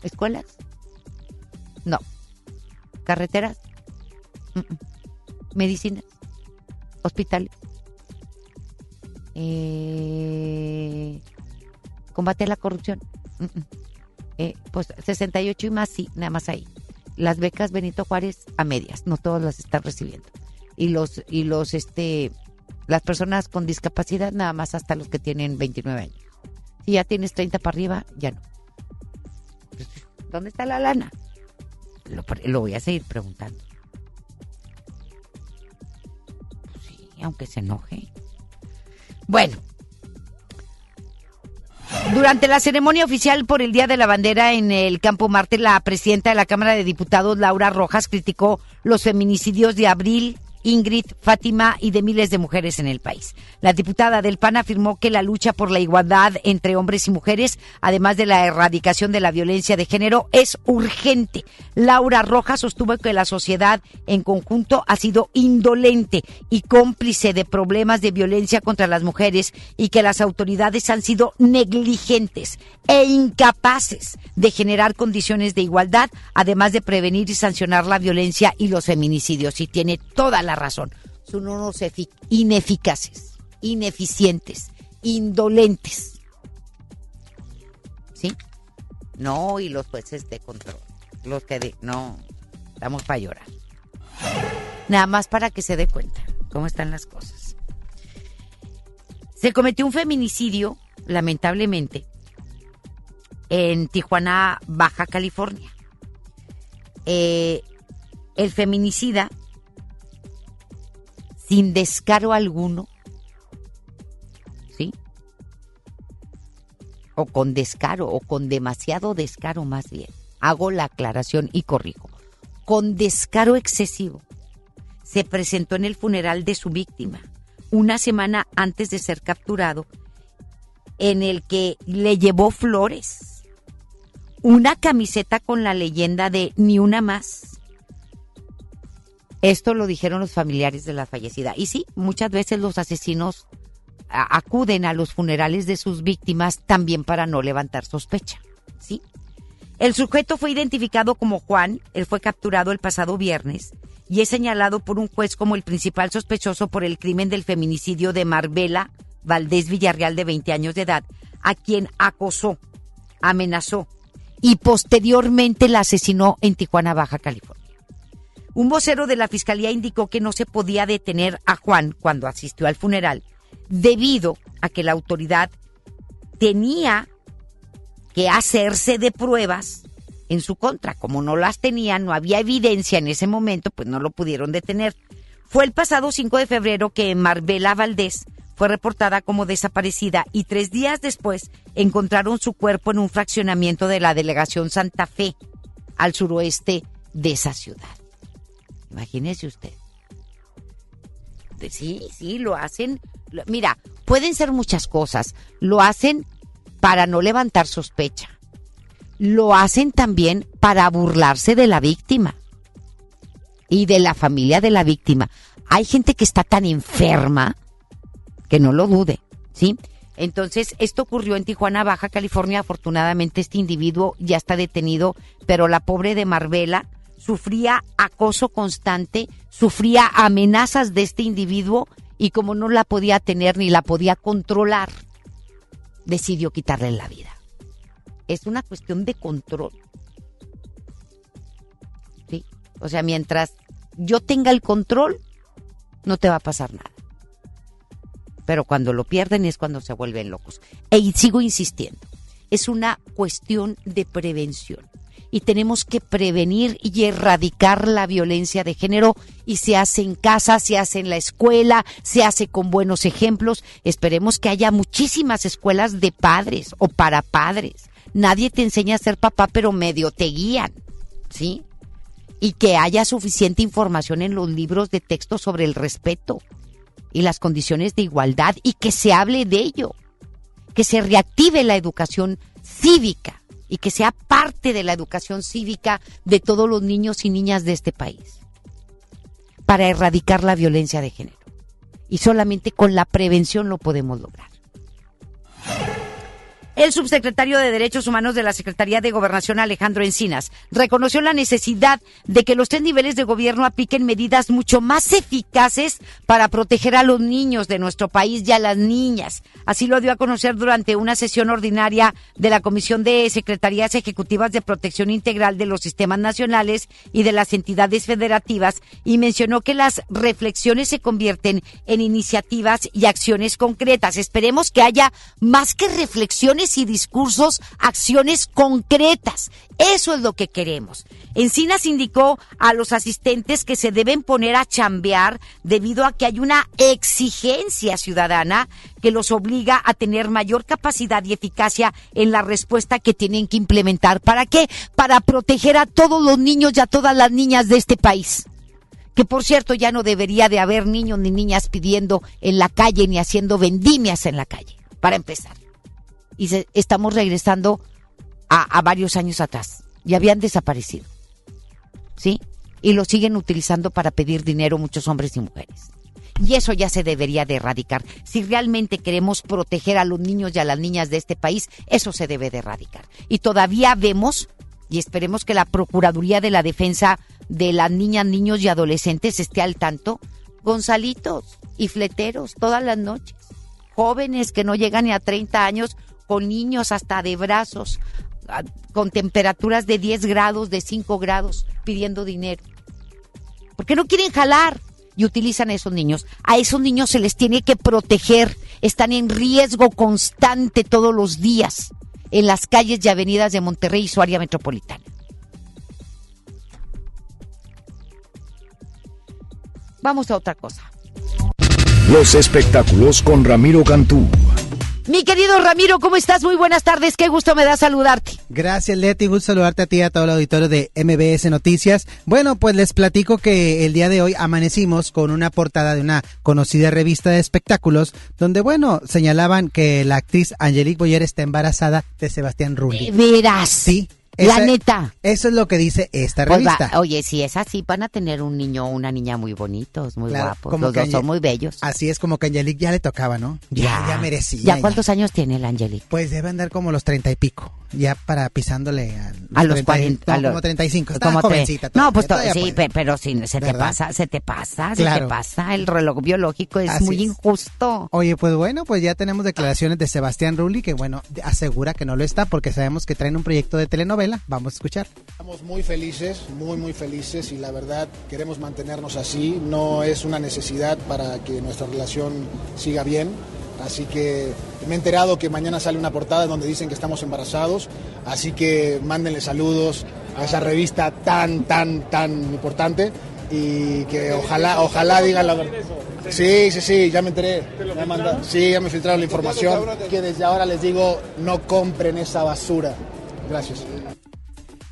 ¿Escuelas? No. ¿Carreteras? ¿Medicinas? ¿Hospitales? Eh, ¿Combate la corrupción? Eh, pues 68 y más, sí, nada más ahí. Las becas Benito Juárez a medias, no todas las están recibiendo. Y los, y los, este, las personas con discapacidad nada más hasta los que tienen 29 años. Si ya tienes 30 para arriba, ya no. ¿Dónde está la lana? Lo, voy a seguir preguntando. Sí, aunque se enoje. Bueno. Durante la ceremonia oficial por el Día de la Bandera en el Campo Marte, la presidenta de la Cámara de Diputados, Laura Rojas, criticó los feminicidios de abril Ingrid, Fátima y de miles de mujeres en el país. La diputada del PAN afirmó que la lucha por la igualdad entre hombres y mujeres, además de la erradicación de la violencia de género, es urgente. Laura Rojas sostuvo que la sociedad en conjunto ha sido indolente y cómplice de problemas de violencia contra las mujeres y que las autoridades han sido negligentes e incapaces de generar condiciones de igualdad, además de prevenir y sancionar la violencia y los feminicidios. Y tiene toda la razón. Son unos ineficaces, ineficientes, indolentes. ¿Sí? No, y los jueces de control. Los que de, no, estamos para llorar. Nada más para que se dé cuenta cómo están las cosas. Se cometió un feminicidio, lamentablemente, en Tijuana, Baja California. Eh, el feminicida sin descaro alguno, ¿sí? O con descaro, o con demasiado descaro más bien. Hago la aclaración y corrijo. Con descaro excesivo, se presentó en el funeral de su víctima, una semana antes de ser capturado, en el que le llevó flores, una camiseta con la leyenda de ni una más, esto lo dijeron los familiares de la fallecida. Y sí, muchas veces los asesinos acuden a los funerales de sus víctimas también para no levantar sospecha. ¿Sí? El sujeto fue identificado como Juan, él fue capturado el pasado viernes y es señalado por un juez como el principal sospechoso por el crimen del feminicidio de Marbella Valdés Villarreal de 20 años de edad, a quien acosó, amenazó y posteriormente la asesinó en Tijuana, Baja California. Un vocero de la fiscalía indicó que no se podía detener a Juan cuando asistió al funeral debido a que la autoridad tenía que hacerse de pruebas en su contra. Como no las tenía, no había evidencia en ese momento, pues no lo pudieron detener. Fue el pasado 5 de febrero que Marbella Valdés fue reportada como desaparecida y tres días después encontraron su cuerpo en un fraccionamiento de la delegación Santa Fe, al suroeste de esa ciudad. Imagínese usted. Sí, sí, lo hacen. Mira, pueden ser muchas cosas. Lo hacen para no levantar sospecha, lo hacen también para burlarse de la víctima y de la familia de la víctima. Hay gente que está tan enferma que no lo dude, ¿sí? Entonces, esto ocurrió en Tijuana, Baja California. Afortunadamente, este individuo ya está detenido, pero la pobre de Marbella sufría acoso constante, sufría amenazas de este individuo y como no la podía tener ni la podía controlar, decidió quitarle la vida. Es una cuestión de control. ¿Sí? O sea, mientras yo tenga el control, no te va a pasar nada. Pero cuando lo pierden es cuando se vuelven locos. Y sigo insistiendo, es una cuestión de prevención. Y tenemos que prevenir y erradicar la violencia de género y se hace en casa, se hace en la escuela, se hace con buenos ejemplos. Esperemos que haya muchísimas escuelas de padres o para padres. Nadie te enseña a ser papá, pero medio te guían, ¿sí? Y que haya suficiente información en los libros de texto sobre el respeto y las condiciones de igualdad y que se hable de ello, que se reactive la educación cívica y que sea parte de la educación cívica de todos los niños y niñas de este país para erradicar la violencia de género. Y solamente con la prevención lo podemos lograr. El subsecretario de Derechos Humanos de la Secretaría de Gobernación, Alejandro Encinas, reconoció la necesidad de que los tres niveles de gobierno apliquen medidas mucho más eficaces para proteger a los niños de nuestro país y a las niñas. Así lo dio a conocer durante una sesión ordinaria de la Comisión de Secretarías Ejecutivas de Protección Integral de los Sistemas Nacionales y de las entidades federativas y mencionó que las reflexiones se convierten en iniciativas y acciones concretas. Esperemos que haya más que reflexiones y discursos, acciones concretas. Eso es lo que queremos. Encinas indicó a los asistentes que se deben poner a chambear debido a que hay una exigencia ciudadana que los obliga a tener mayor capacidad y eficacia en la respuesta que tienen que implementar. ¿Para qué? Para proteger a todos los niños y a todas las niñas de este país que por cierto ya no debería de haber niños ni niñas pidiendo en la calle ni haciendo vendimias en la calle, para empezar y estamos regresando a, varios años atrás. Y habían desaparecido. ¿Sí? Y lo siguen utilizando para pedir dinero muchos hombres y mujeres. Y eso ya se debería de erradicar. Si realmente queremos proteger a los niños y a las niñas de este país, eso se debe de erradicar. Y todavía vemos, y esperemos que la Procuraduría de la Defensa de las Niñas, Niños y Adolescentes esté al tanto, Gonzalitos y fleteros todas las noches. Jóvenes que no llegan ni a 30 años con niños hasta de brazos, con temperaturas de 10 grados, de 5 grados, pidiendo dinero. Porque no quieren jalar y utilizan a esos niños. A esos niños se les tiene que proteger. Están en riesgo constante todos los días en las calles y avenidas de Monterrey y su área metropolitana. Vamos a otra cosa. Los espectáculos con Ramiro Cantú. Mi querido Ramiro, ¿cómo estás? Muy buenas tardes, qué gusto me da saludarte. Gracias, Leti, gusto saludarte a ti y a todo el auditorio de MBS Noticias. Bueno, pues les platico que el día de hoy amanecimos con una portada de una conocida revista de espectáculos, donde, bueno, señalaban que la actriz Angelique Boyer está embarazada de Sebastián Rulli. ¿Verás? Sí, la neta. Eso es lo que dice esta Pues revista. va- oye, si es así, van a tener un niño o una niña muy bonitos, muy Claro, guapos. como Los dos son muy bellos. Así es como que Angelique ya le tocaba, ¿no? Ya, ya, merecía. ¿Ya cuántos años tiene el Angelique? Pues debe andar como los treinta y pico, ya para pisándole a, A los 30 40. no, a los- como 35. Está como tre- jovencita. No, pues to- todavía sí, puede. pe- pero sí, se te pasa, se te pasa, se te pasa. El reloj biológico es Así muy es. injusto. Oye, pues bueno, pues ya tenemos declaraciones de Sebastián Rulli que bueno, asegura que no lo está porque sabemos que traen un proyecto de telenovela. Vamos a escuchar. Estamos muy felices, muy muy felices y la verdad queremos mantenernos así. No es una necesidad para que nuestra relación siga bien. Así que me he enterado que mañana sale una portada donde dicen que estamos embarazados. Así que mándenle saludos a esa revista tan, tan, tan importante y que ojalá, ojalá digan la verdad. Sí, sí, sí, ya me enteré. Ya sí, ya me filtraron la información. Que desde ahora les digo, no compren esa basura. Gracias.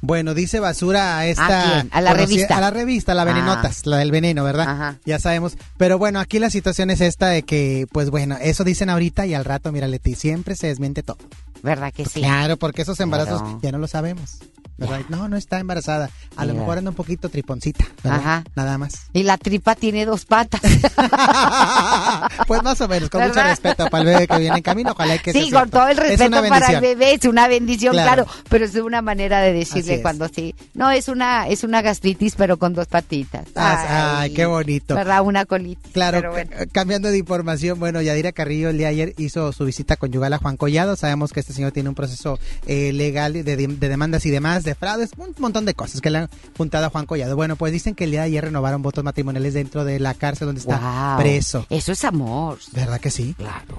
Bueno, dice basura a esta... ¿A la revista. A la revista, la venenotas, la del veneno, ¿verdad? Ajá. Ya sabemos. Pero bueno, aquí la situación es esta de que, pues bueno, eso dicen ahorita y al rato, mira, Leti, siempre se desmiente todo. ¿Verdad que sí? Claro, porque esos embarazos ya no lo sabemos. ¿Verdad? No, no está embarazada. A lo mejor anda un poquito triponcita, ¿verdad? Ajá. Nada más. Y la tripa tiene dos patas. Pues más o menos, con mucho respeto para el bebé que viene en camino, ojalá que Sí, sea con todo el Es respeto para el bebé, es una bendición, claro. Claro. pero es una manera de decirle cuando sí. No, es una es una gastritis, pero con dos patitas. Ah, Ay, qué bonito. ¿Verdad? Una colitis. Claro, bueno. ca- cambiando de información, bueno, Yadira Carrillo el día de ayer hizo su visita conyugal a Juan Collado. Sabemos que este señor tiene un proceso eh, legal de, de demandas y demás, de fraudes, un montón de cosas que le han juntado a Juan Collado. Bueno, pues dicen que el día de ayer renovaron votos matrimoniales dentro de la cárcel donde está preso. Eso es amor. ¿Verdad que sí? Claro.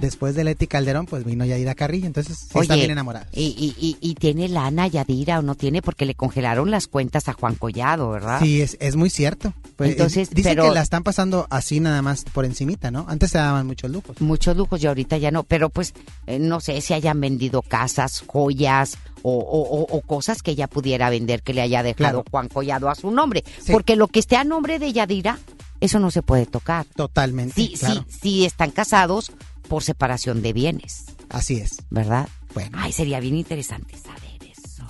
Después de Leti Calderón, pues vino Yadira Carrillo, entonces sí Oye, están bien enamorados. Y, y, y, y tiene lana Yadira o no tiene porque le congelaron las cuentas a Juan Collado, ¿verdad? Sí, es, es muy cierto. Pues, Entonces, dicen pero- que la están pasando así nada más por encimita, ¿no? Antes se daban muchos lujos. Muchos lujos y ahorita ya no, pero pues eh, no sé si hayan vendido casas, joyas o, o- o- cosas que ella pudiera vender que le haya dejado Claro. Juan Collado a su nombre. Sí. Porque lo que esté a nombre de Yadira, eso no se puede tocar. Totalmente. Sí, claro. sí, sí están casados por separación de bienes, Así es. ¿verdad? Bueno. Ay, sería bien interesante saber.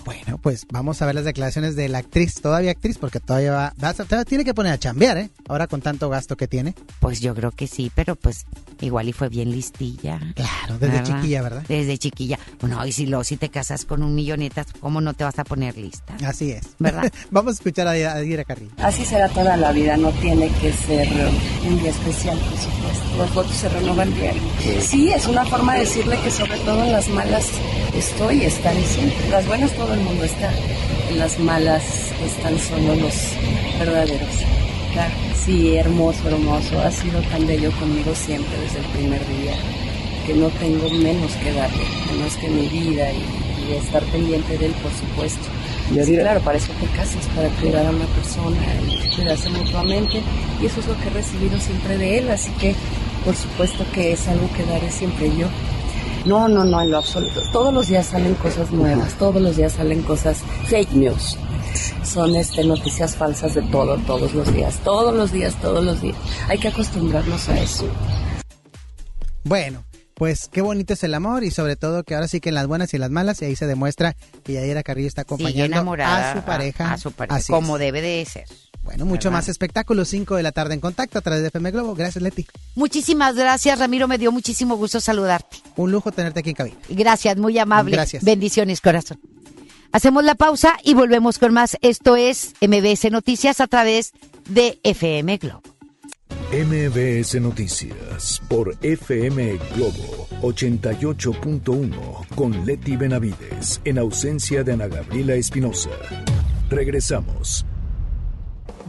Bueno, pues vamos a ver las declaraciones de la actriz, todavía actriz, porque todavía va, va a- todavía tiene que poner a chambear, ¿eh? Ahora con tanto gasto que tiene. Pues yo creo que sí, pero pues igual y fue bien listilla. Claro, desde chiquilla, ¿verdad? Desde chiquilla. Bueno, y si lo si te casas con un millonetas, ¿cómo no te vas a poner lista? Así es. ¿Verdad? vamos a escuchar a Yadira Carrillo. Así será toda la vida, no tiene que ser un día especial, por supuesto. Los votos se renovan diario. Sí, es una forma de decirle que sobre todo en las malas estoy y estaré siempre. Las buenas todo el mundo está, en las malas están solo los verdaderos. Claro, sí, hermoso, hermoso. Ha sido tan bello conmigo siempre desde el primer día que no tengo menos que darle, menos que mi vida y, y estar pendiente de él, por supuesto. Sí, claro, para eso te casas, para cuidar a una persona y cuidarse mutuamente. Y eso es lo que he recibido siempre de él, así que por supuesto que es algo que daré siempre yo. No, no, no, en lo absoluto. Todos los días salen cosas nuevas, todos los días salen cosas fake news. Son este, noticias falsas de todo, todos los días, todos los días, todos los días. Hay que acostumbrarnos a eso. Bueno, pues qué bonito es el amor y sobre todo que ahora sí que en las buenas y en las malas, y ahí se demuestra que Yadira Carrillo está acompañando a su pareja. A, su pareja, Así como es. debe de ser. Bueno, mucho ¿verdad? más espectáculos, 5 de la tarde en contacto a través de FM Globo. Gracias, Leti. Muchísimas gracias, Ramiro. Me dio muchísimo gusto saludarte. Un lujo tenerte aquí en cabina. Gracias, muy amable. Gracias. Bendiciones, corazón. Hacemos la pausa y volvemos con más. Esto es MBS Noticias a través de FM Globo. MBS Noticias por FM Globo 88.1 con Leti Benavides en ausencia de Ana Gabriela Espinosa. Regresamos.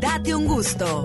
Date un gusto.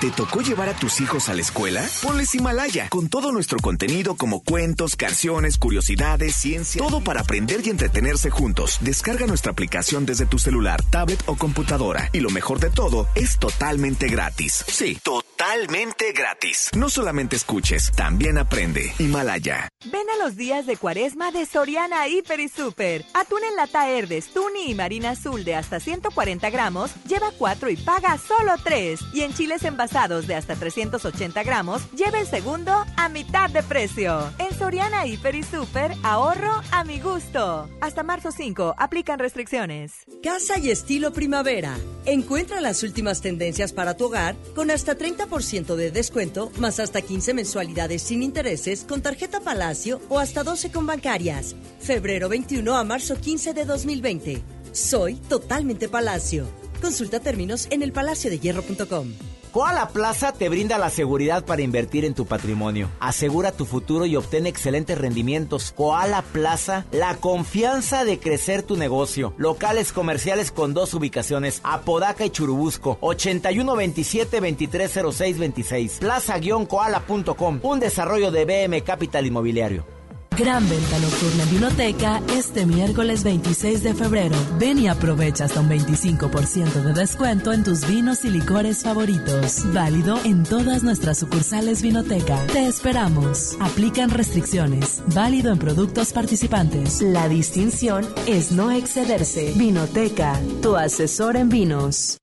¿Te tocó llevar a tus hijos a la escuela? Ponles Himalaya, con todo nuestro contenido como cuentos, canciones, curiosidades, ciencia, todo para aprender y entretenerse juntos. Descarga nuestra aplicación desde tu celular, tablet o computadora. Y lo mejor de todo, es totalmente gratis. Sí, totalmente gratis. No solamente escuches, también aprende. Himalaya. Ven a los días de cuaresma de Soriana Hiper y Super. Atún en lata Herdes, Tuni y Marina Azul de hasta 140 gramos, lleva 4 y paga solo 3. Y en chiles envasados de hasta 380 gramos, lleva el segundo a mitad de precio. En Soriana Hiper y Super, ahorro a mi gusto. Hasta marzo 5, aplican restricciones. Casa y estilo primavera. Encuentra las últimas tendencias para tu hogar con hasta 30% de descuento, más hasta 15 mensualidades sin intereses con tarjeta Palacio o hasta 12 con bancarias. Febrero 21 a marzo 15 de 2020. Soy totalmente Palacio. Consulta términos en elpalaciodehierro.com. Koala Plaza te brinda la seguridad para invertir en tu patrimonio. Asegura tu futuro y obtén excelentes rendimientos. Koala Plaza, la confianza de crecer tu negocio. Locales comerciales con dos ubicaciones, Apodaca y Churubusco, 8127-230626. Plaza-koala.com, un desarrollo de BM Capital Inmobiliario. Gran venta nocturna en Vinoteca este miércoles 26 de febrero. Ven y aprovecha hasta un 25% de descuento en tus vinos y licores favoritos. Válido en todas nuestras sucursales Vinoteca. Te esperamos. Aplican restricciones. Válido en productos participantes. La distinción es no excederse. Vinoteca, tu asesor en vinos.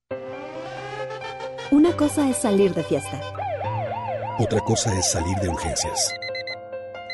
Una cosa es salir de fiesta. Otra cosa es salir de urgencias.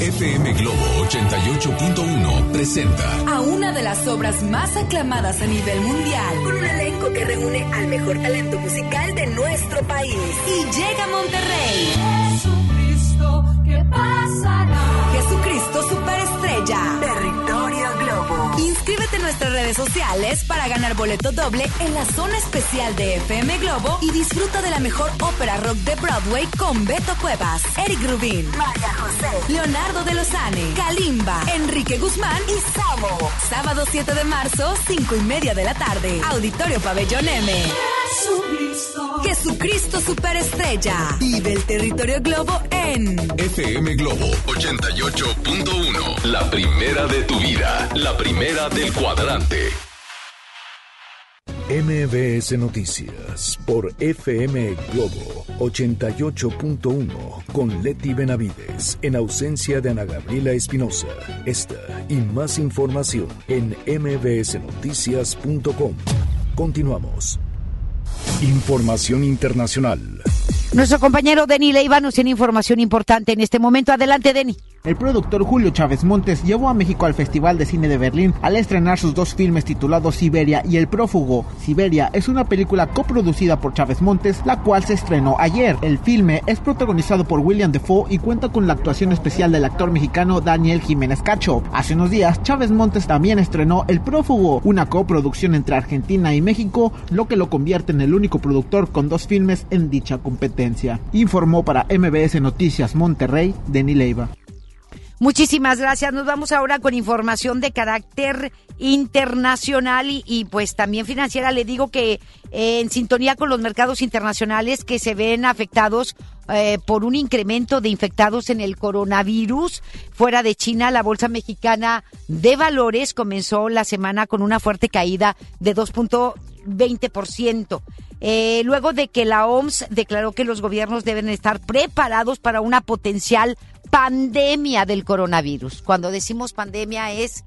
FM Globo 88.1 presenta a una de las obras más aclamadas a nivel mundial, con un elenco que reúne al mejor talento musical de nuestro país. Y llega a Monterrey. Jesucristo, ¿qué pasará? Jesucristo Superestrella. Territorio Globo. Inscríbete en nuestras redes sociales para ganar boleto doble en la zona especial de FM Globo y disfruta de la mejor ópera rock de Broadway con Beto Cuevas, Eric Rubin, María José, Leonardo de Lozane, Kalimba, Enrique Guzmán y Samo. Sábado 7 de marzo, 5 y media de la tarde. Auditorio Pabellón M. Jesucristo. Jesucristo Superestrella. Vive el territorio Globo en FM Globo 88.1. La primera de tu vida. La primera del cuadrante. MBS Noticias por FM Globo 88.1 con Leti Benavides en ausencia de Ana Gabriela Espinosa. Esta y más información en mbsnoticias.com. Continuamos. Información internacional. Nuestro compañero Denny Leiva nos tiene información importante en este momento. Adelante, Denny. El productor Julio Chávez Montes llevó a México al Festival de Cine de Berlín al estrenar sus dos filmes titulados Siberia y El Prófugo. Siberia es una película coproducida por Chávez Montes, la cual se estrenó ayer. El filme es protagonizado por William Defoe y cuenta con la actuación especial del actor mexicano Daniel Jiménez Cacho. Hace unos días, Chávez Montes también estrenó El Prófugo, una coproducción entre Argentina y México, lo que lo convierte en el único productor con dos filmes en dicha competencia. Informó para MBS Noticias Monterrey, Denny Leiva. Muchísimas gracias. Nos vamos ahora con información de carácter internacional y, pues también financiera. Le digo que eh, en sintonía con los mercados internacionales que se ven afectados eh, por un incremento de infectados en el coronavirus. Fuera de China, la Bolsa Mexicana de Valores comenzó la semana con una fuerte caída de 2.20%. Eh, luego de que la OMS declaró que los gobiernos deben estar preparados para una potencial pandemia del coronavirus. Cuando decimos pandemia es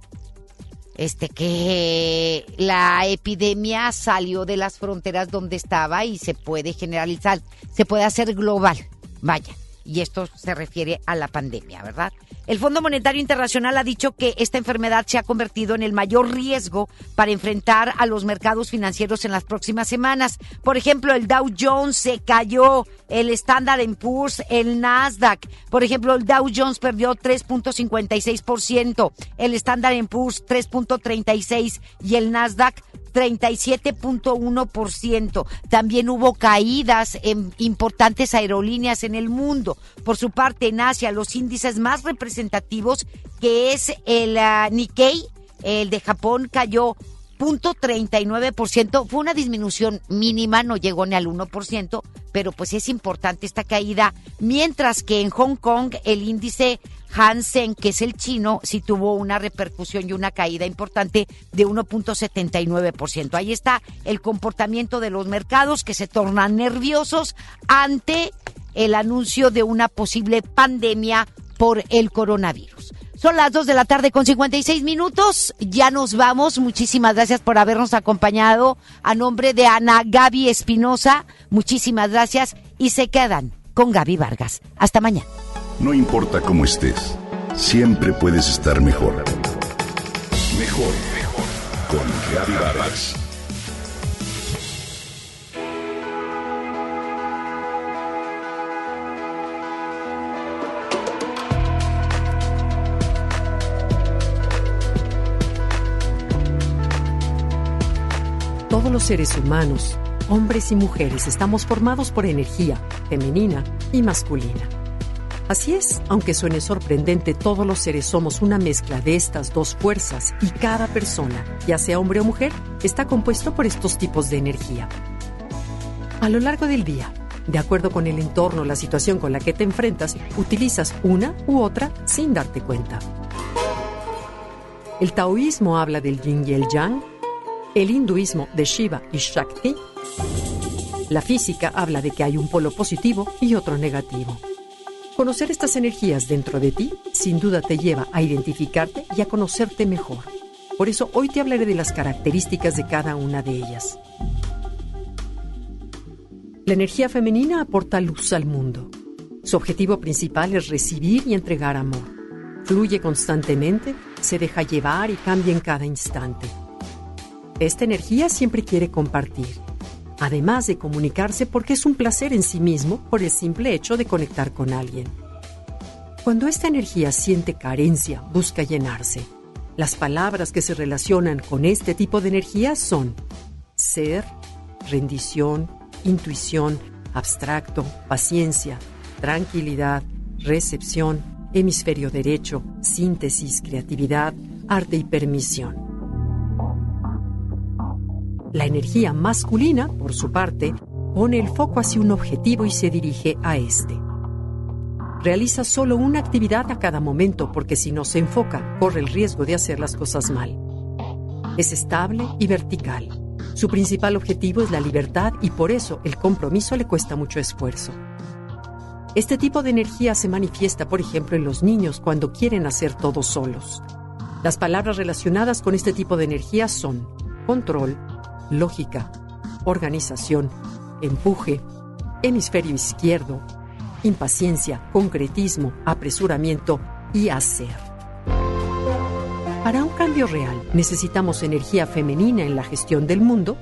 este que la epidemia salió de las fronteras donde estaba y se puede generalizar, se puede hacer global. Vaya, y esto se refiere a la pandemia, ¿verdad? El Fondo Monetario Internacional ha dicho que esta enfermedad se ha convertido en el mayor riesgo para enfrentar a los mercados financieros en las próximas semanas. Por ejemplo, el Dow Jones se cayó, el Standard Poor's, el Nasdaq. Por ejemplo, el Dow Jones perdió 3.56%, el Standard Poor's 3.36% y el Nasdaq 37.1%. También hubo caídas en importantes aerolíneas en el mundo. Por su parte, en Asia, los índices más representativos, que es el ah, Nikkei, el de Japón, cayó 0.39%. Fue una disminución mínima, no llegó ni al 1%, pero pues es importante esta caída. Mientras que en Hong Kong el índice Hansen, que es el chino, sí tuvo una repercusión y una caída importante de 1.79%. Ahí está el comportamiento de los mercados que se tornan nerviosos ante el anuncio de una posible pandemia por el coronavirus. Son las 2 de la tarde con 56 minutos. Ya nos vamos. Muchísimas gracias por habernos acompañado. A nombre de Ana Gaby Espinosa, muchísimas gracias y se quedan con Gaby Vargas. Hasta mañana. No importa cómo estés, siempre puedes estar mejor. Mejor, mejor. Con Gaby Vargas. Todos los seres humanos, hombres y mujeres, estamos formados por energía femenina y masculina. Así es, aunque suene sorprendente, todos los seres somos una mezcla de estas dos fuerzas y cada persona, ya sea hombre o mujer, está compuesto por estos tipos de energía. A lo largo del día, de acuerdo con el entorno, la situación con la que te enfrentas, utilizas una u otra sin darte cuenta. El taoísmo habla del yin y el yang, el hinduismo de Shiva y Shakti. La física habla de que hay un polo positivo y otro negativo. Conocer estas energías dentro de ti sin duda te lleva a identificarte y a conocerte mejor. Por eso hoy te hablaré de las características de cada una de ellas. La energía femenina aporta luz al mundo. Su objetivo principal es recibir y entregar amor. Fluye constantemente, se deja llevar y cambia en cada instante. Esta energía siempre quiere compartir, además de comunicarse porque es un placer en sí mismo por el simple hecho de conectar con alguien. Cuando esta energía siente carencia, busca llenarse. Las palabras que se relacionan con este tipo de energía son ser, rendición, intuición, abstracto, paciencia, tranquilidad, recepción, hemisferio derecho, síntesis, creatividad, arte y permisión. La energía masculina, por su parte, pone el foco hacia un objetivo y se dirige a este. Realiza solo una actividad a cada momento porque si no se enfoca, corre el riesgo de hacer las cosas mal. Es estable y vertical. Su principal objetivo es la libertad y por eso el compromiso le cuesta mucho esfuerzo. Este tipo de energía se manifiesta, por ejemplo, en los niños cuando quieren hacer todo solos. Las palabras relacionadas con este tipo de energía son control, lógica, organización, empuje, hemisferio izquierdo, impaciencia, concretismo, apresuramiento y hacer. Para un cambio real necesitamos energía femenina en la gestión del mundo,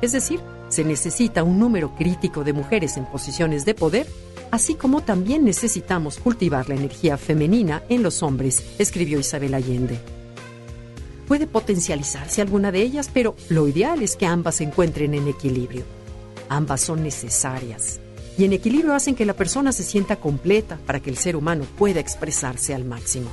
es decir, se necesita un número crítico de mujeres en posiciones de poder, así como también necesitamos cultivar la energía femenina en los hombres, escribió Isabel Allende. Puede potencializarse alguna de ellas, pero lo ideal es que ambas se encuentren en equilibrio. Ambas son necesarias y en equilibrio hacen que la persona se sienta completa para que el ser humano pueda expresarse al máximo.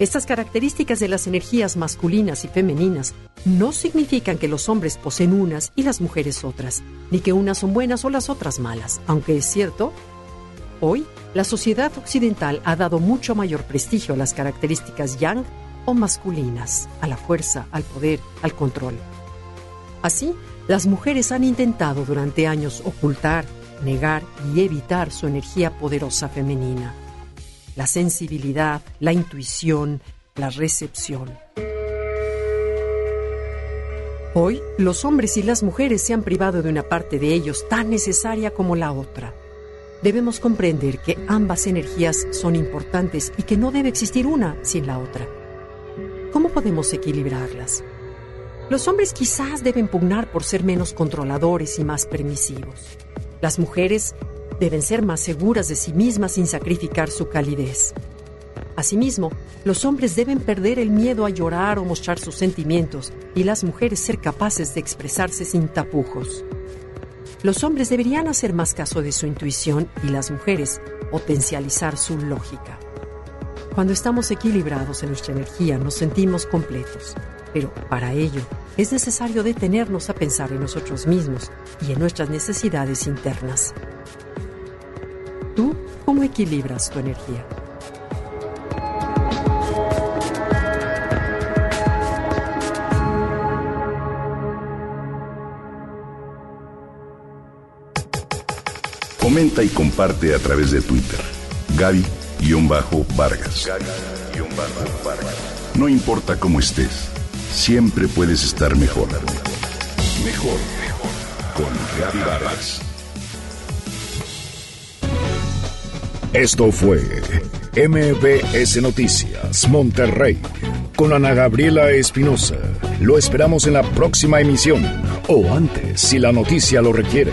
Estas características de las energías masculinas y femeninas no significan que los hombres poseen unas y las mujeres otras, ni que unas son buenas o las otras malas, aunque es cierto, hoy la sociedad occidental ha dado mucho mayor prestigio a las características yang o masculinas, a la fuerza, al poder, al control. Así, las mujeres han intentado durante años ocultar, negar y evitar su energía poderosa femenina, la sensibilidad, la intuición, la recepción. Hoy, los hombres y las mujeres se han privado de una parte de ellos tan necesaria como la otra. debemos comprender que ambas energías son importantes y que no debe existir una sin la otra. ¿Cómo podemos equilibrarlas? Los hombres quizás deben pugnar por ser menos controladores y más permisivos. Las mujeres deben ser más seguras de sí mismas sin sacrificar su calidez. Asimismo, los hombres deben perder el miedo a llorar o mostrar sus sentimientos y las mujeres ser capaces de expresarse sin tapujos. Los hombres deberían hacer más caso de su intuición y las mujeres potencializar su lógica. Cuando estamos equilibrados en nuestra energía nos sentimos completos, pero para ello es necesario detenernos a pensar en nosotros mismos y en nuestras necesidades internas. ¿Tú cómo equilibras tu energía? Comenta y comparte a través de Twitter. Gaby-Vargas. No importa cómo estés, siempre puedes estar mejor. Mejor, mejor. Con Gaby Vargas. Esto fue MBS Noticias Monterrey con Ana Gabriela Espinosa. Lo esperamos en la próxima emisión o antes si la noticia lo requiere.